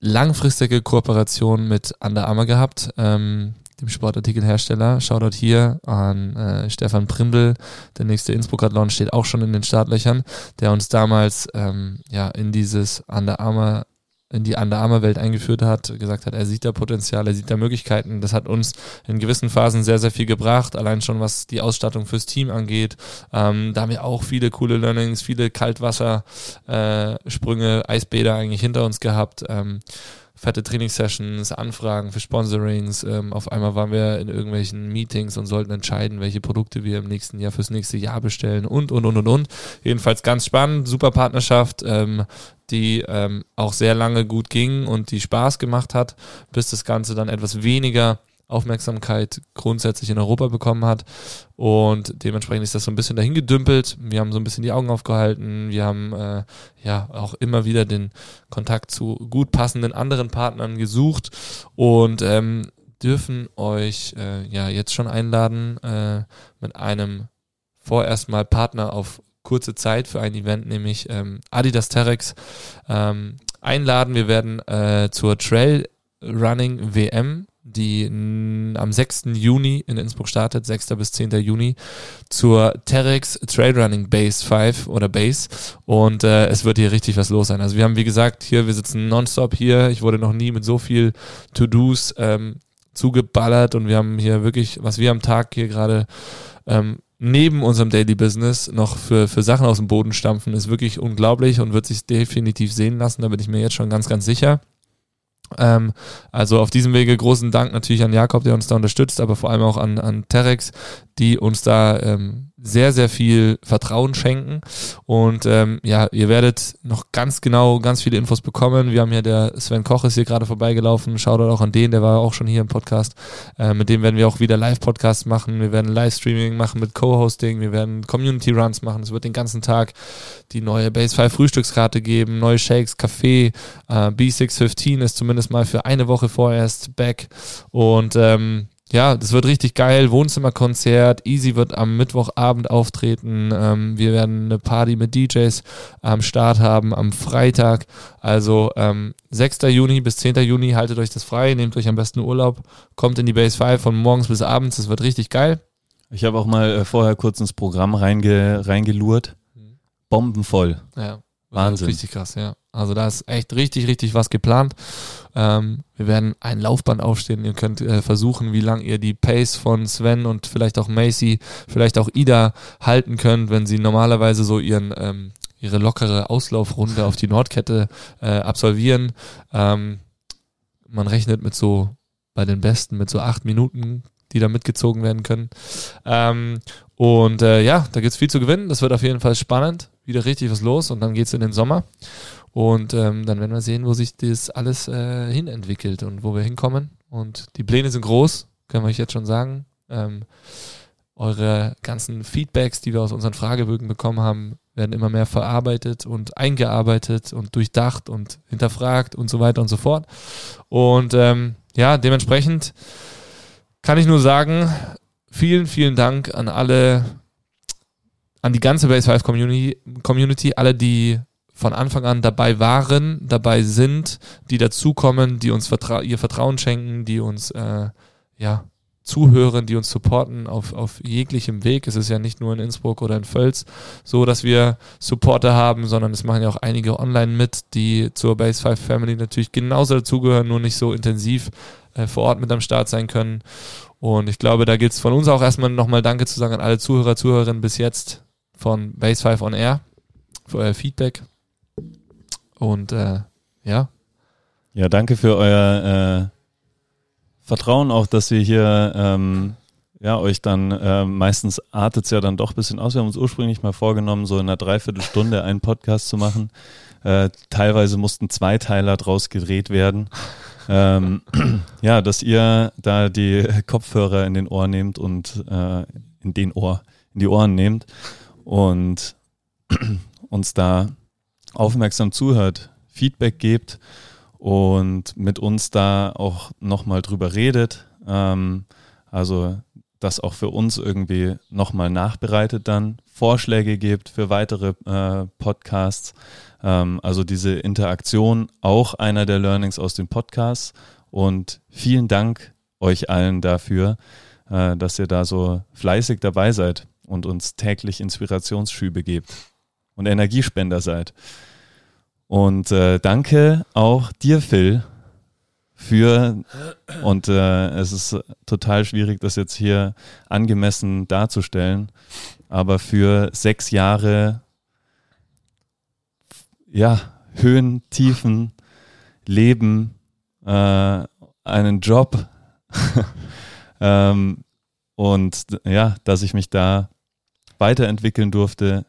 langfristige Kooperation mit Under Armour gehabt, ähm, dem Sportartikelhersteller. Shoutout hier an äh, Stefan Prindl. Der nächste Innsbruck-Athlon steht auch schon in den Startlöchern, der uns damals ähm, ja in dieses Under Armour in die Under Armour Welt eingeführt hat, gesagt hat, er sieht da Potenzial, er sieht da Möglichkeiten. Das hat uns in gewissen Phasen sehr, sehr viel gebracht, allein schon was die Ausstattung fürs Team angeht. Ähm, da haben wir auch viele coole Learnings, viele Kaltwassersprünge, Sprünge, Eisbäder eigentlich hinter uns gehabt. Ähm, fette Trainingssessions, Anfragen für Sponsorings. Ähm, auf einmal waren wir in irgendwelchen Meetings und sollten entscheiden, welche Produkte wir im nächsten Jahr fürs nächste Jahr bestellen und, und, und, und, und. Jedenfalls ganz spannend, super Partnerschaft, ähm, die ähm, auch sehr lange gut ging und die Spaß gemacht hat, bis das Ganze dann etwas weniger Aufmerksamkeit grundsätzlich in Europa bekommen hat. Und dementsprechend ist das so ein bisschen dahin gedümpelt. Wir haben so ein bisschen die Augen aufgehalten. Wir haben äh, ja auch immer wieder den Kontakt zu gut passenden anderen Partnern gesucht und ähm, dürfen euch äh, ja jetzt schon einladen äh, mit einem vorerst mal Partner auf kurze Zeit für ein Event, nämlich ähm, Adidas Terex ähm, einladen. Wir werden äh, zur Trail Running WM die am 6. Juni in Innsbruck startet, 6. bis 10. Juni, zur Terex Trailrunning Base 5 oder Base und äh, es wird hier richtig was los sein. Also wir haben, wie gesagt, hier, wir sitzen nonstop hier, ich wurde noch nie mit so viel To-Dos ähm, zugeballert und wir haben hier wirklich, was wir am Tag hier gerade ähm, neben unserem Daily Business noch für, für Sachen aus dem Boden stampfen, ist wirklich unglaublich und wird sich definitiv sehen lassen. Da bin ich mir jetzt schon ganz, ganz sicher. Ähm, also auf diesem Wege großen Dank natürlich an Jakob, der uns da unterstützt, aber vor allem auch an, an Terex, die uns da ähm, sehr, sehr viel Vertrauen schenken. Und ähm, ja, ihr werdet noch ganz genau ganz viele Infos bekommen. Wir haben hier der Sven Koch ist hier gerade vorbeigelaufen. Schaut auch an den, der war auch schon hier im Podcast. Äh, mit dem werden wir auch wieder Live-Podcasts machen. Wir werden Livestreaming machen mit Co-Hosting. Wir werden Community-Runs machen. Es wird den ganzen Tag die neue Base 5 Frühstückskarte geben, neue Shakes, Kaffee. Äh, B615 ist zumindest mal für eine Woche vorerst back. Und ähm, ja, das wird richtig geil. Wohnzimmerkonzert. Easy wird am Mittwochabend auftreten. Ähm, wir werden eine Party mit DJs am Start haben am Freitag. Also ähm, 6. Juni bis 10. Juni haltet euch das frei, nehmt euch am besten Urlaub, kommt in die Base 5 von morgens bis abends. Das wird richtig geil. Ich habe auch mal äh, vorher kurz ins Programm reinge reingelurrt. Mhm. Bombenvoll. Ja. Wahnsinn. Richtig krass, ja. Also da ist echt richtig, richtig was geplant. Ähm, wir werden ein Laufband aufstehen. Ihr könnt äh, versuchen, wie lang ihr die Pace von Sven und vielleicht auch Macy, vielleicht auch Ida halten könnt, wenn sie normalerweise so ihren ähm, ihre lockere Auslaufrunde auf die Nordkette äh, absolvieren. Ähm, man rechnet mit so bei den Besten mit so acht Minuten, die da mitgezogen werden können. Ähm, und äh, ja, da gibt's viel zu gewinnen. Das wird auf jeden Fall spannend wieder richtig was los und dann geht es in den Sommer. Und ähm, dann werden wir sehen, wo sich das alles äh, hinentwickelt und wo wir hinkommen. Und die Pläne sind groß, können wir euch jetzt schon sagen. Ähm, eure ganzen Feedbacks, die wir aus unseren Fragebögen bekommen haben, werden immer mehr verarbeitet und eingearbeitet und durchdacht und hinterfragt und so weiter und so fort. Und ähm, ja, dementsprechend kann ich nur sagen, vielen, vielen Dank an alle an die ganze Base 5 Community, Community, alle, die von Anfang an dabei waren, dabei sind, die dazukommen, die uns vertra ihr Vertrauen schenken, die uns äh, ja zuhören, die uns supporten auf, auf jeglichem Weg. Es ist ja nicht nur in Innsbruck oder in Völz so, dass wir Supporter haben, sondern es machen ja auch einige online mit, die zur Base 5 Family natürlich genauso dazugehören, nur nicht so intensiv äh, vor Ort mit am Start sein können. Und ich glaube, da gilt es von uns auch erstmal nochmal Danke zu sagen an alle Zuhörer, Zuhörerinnen bis jetzt von Base 5 on Air für euer Feedback. Und äh, ja. Ja, danke für euer äh, Vertrauen auch, dass wir hier ähm, ja, euch dann äh, meistens artet es ja dann doch ein bisschen aus. Wir haben uns ursprünglich mal vorgenommen, so in einer Dreiviertelstunde einen Podcast zu machen. Äh, teilweise mussten zwei Teiler draus gedreht werden. ähm, ja, dass ihr da die Kopfhörer in den Ohr nehmt und äh, in den Ohr, in die Ohren nehmt und uns da aufmerksam zuhört, Feedback gebt und mit uns da auch nochmal drüber redet. Ähm, also das auch für uns irgendwie nochmal nachbereitet dann, Vorschläge gibt für weitere äh, Podcasts. Ähm, also diese Interaktion auch einer der Learnings aus den Podcasts. Und vielen Dank euch allen dafür, äh, dass ihr da so fleißig dabei seid und uns täglich Inspirationsschübe gebt und Energiespender seid. Und äh, danke auch dir, Phil, für, und äh, es ist total schwierig, das jetzt hier angemessen darzustellen, aber für sechs Jahre, ja, Höhen, Tiefen, Leben, äh, einen Job ähm, und ja, dass ich mich da weiterentwickeln durfte,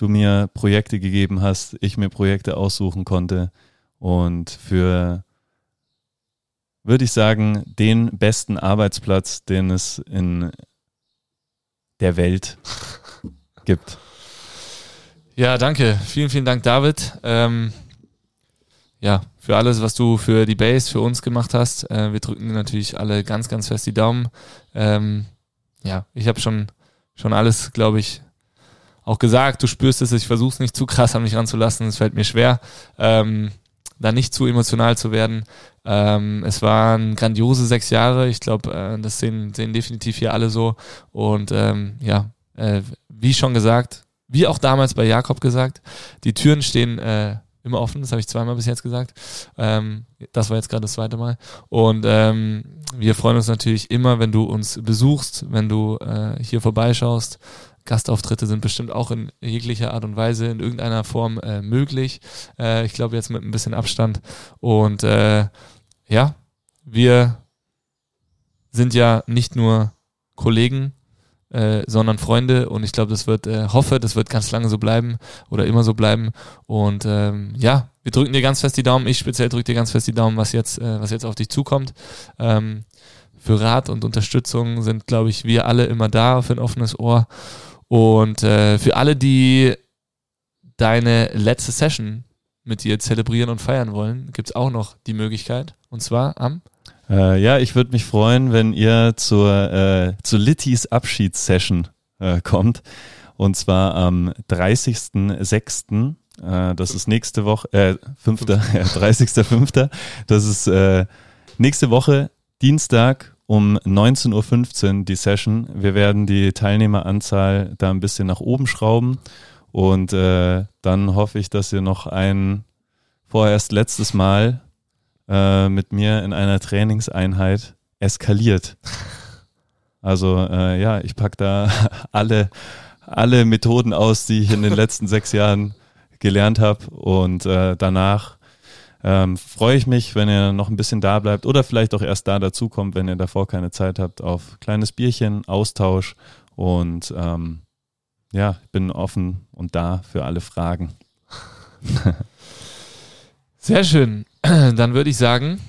du mir Projekte gegeben hast, ich mir Projekte aussuchen konnte und für, würde ich sagen, den besten Arbeitsplatz, den es in der Welt gibt. Ja, danke. Vielen, vielen Dank, David. Ähm, ja, für alles, was du für die Base, für uns gemacht hast. Äh, wir drücken natürlich alle ganz, ganz fest die Daumen. Ähm, ja, ich habe schon schon alles, glaube ich, auch gesagt. Du spürst es, ich versuche es nicht zu krass an mich ranzulassen. Es fällt mir schwer, ähm, da nicht zu emotional zu werden. Ähm, es waren grandiose sechs Jahre. Ich glaube, äh, das sehen, sehen definitiv hier alle so. Und ähm, ja, äh, wie schon gesagt, wie auch damals bei Jakob gesagt, die Türen stehen äh, immer offen, das habe ich zweimal bis jetzt gesagt. Ähm, das war jetzt gerade das zweite Mal. Und ähm, wir freuen uns natürlich immer, wenn du uns besuchst, wenn du äh, hier vorbeischaust. Gastauftritte sind bestimmt auch in jeglicher Art und Weise in irgendeiner Form äh, möglich. Äh, ich glaube jetzt mit ein bisschen Abstand. Und äh, ja, wir sind ja nicht nur Kollegen, äh, sondern Freunde und ich glaube, das wird, äh, hoffe, das wird ganz lange so bleiben oder immer so bleiben und ähm, ja, wir drücken dir ganz fest die Daumen, ich speziell drücke dir ganz fest die Daumen, was jetzt, äh, was jetzt auf dich zukommt. Ähm, für Rat und Unterstützung sind, glaube ich, wir alle immer da für ein offenes Ohr und äh, für alle, die deine letzte Session mit dir zelebrieren und feiern wollen, gibt es auch noch die Möglichkeit und zwar am äh, ja, ich würde mich freuen, wenn ihr zur, äh, zu Littys Abschiedssession äh, kommt. Und zwar am 30.06. Äh, das ist nächste Woche, äh, 5. ja, 30.05. Das ist äh, nächste Woche, Dienstag um 19.15 Uhr die Session. Wir werden die Teilnehmeranzahl da ein bisschen nach oben schrauben. Und äh, dann hoffe ich, dass ihr noch ein vorerst letztes Mal äh, mit mir in einer Trainingseinheit eskaliert. Also äh, ja, ich packe da alle, alle Methoden aus, die ich in den letzten sechs Jahren gelernt habe. Und äh, danach ähm, freue ich mich, wenn ihr noch ein bisschen da bleibt oder vielleicht auch erst da dazukommt, wenn ihr davor keine Zeit habt, auf kleines Bierchen, Austausch. Und ähm, ja, ich bin offen und da für alle Fragen. Sehr schön. Dann würde ich sagen.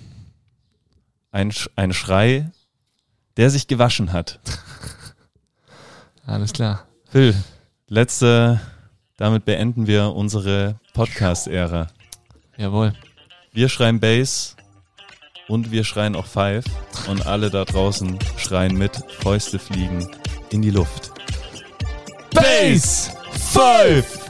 Ein, ein Schrei, der sich gewaschen hat. Alles klar. Phil, letzte, damit beenden wir unsere Podcast-Ära. Jawohl. Wir schreien Bass und wir schreien auch Five und alle da draußen schreien mit, Fäuste fliegen in die Luft. Bass! Five!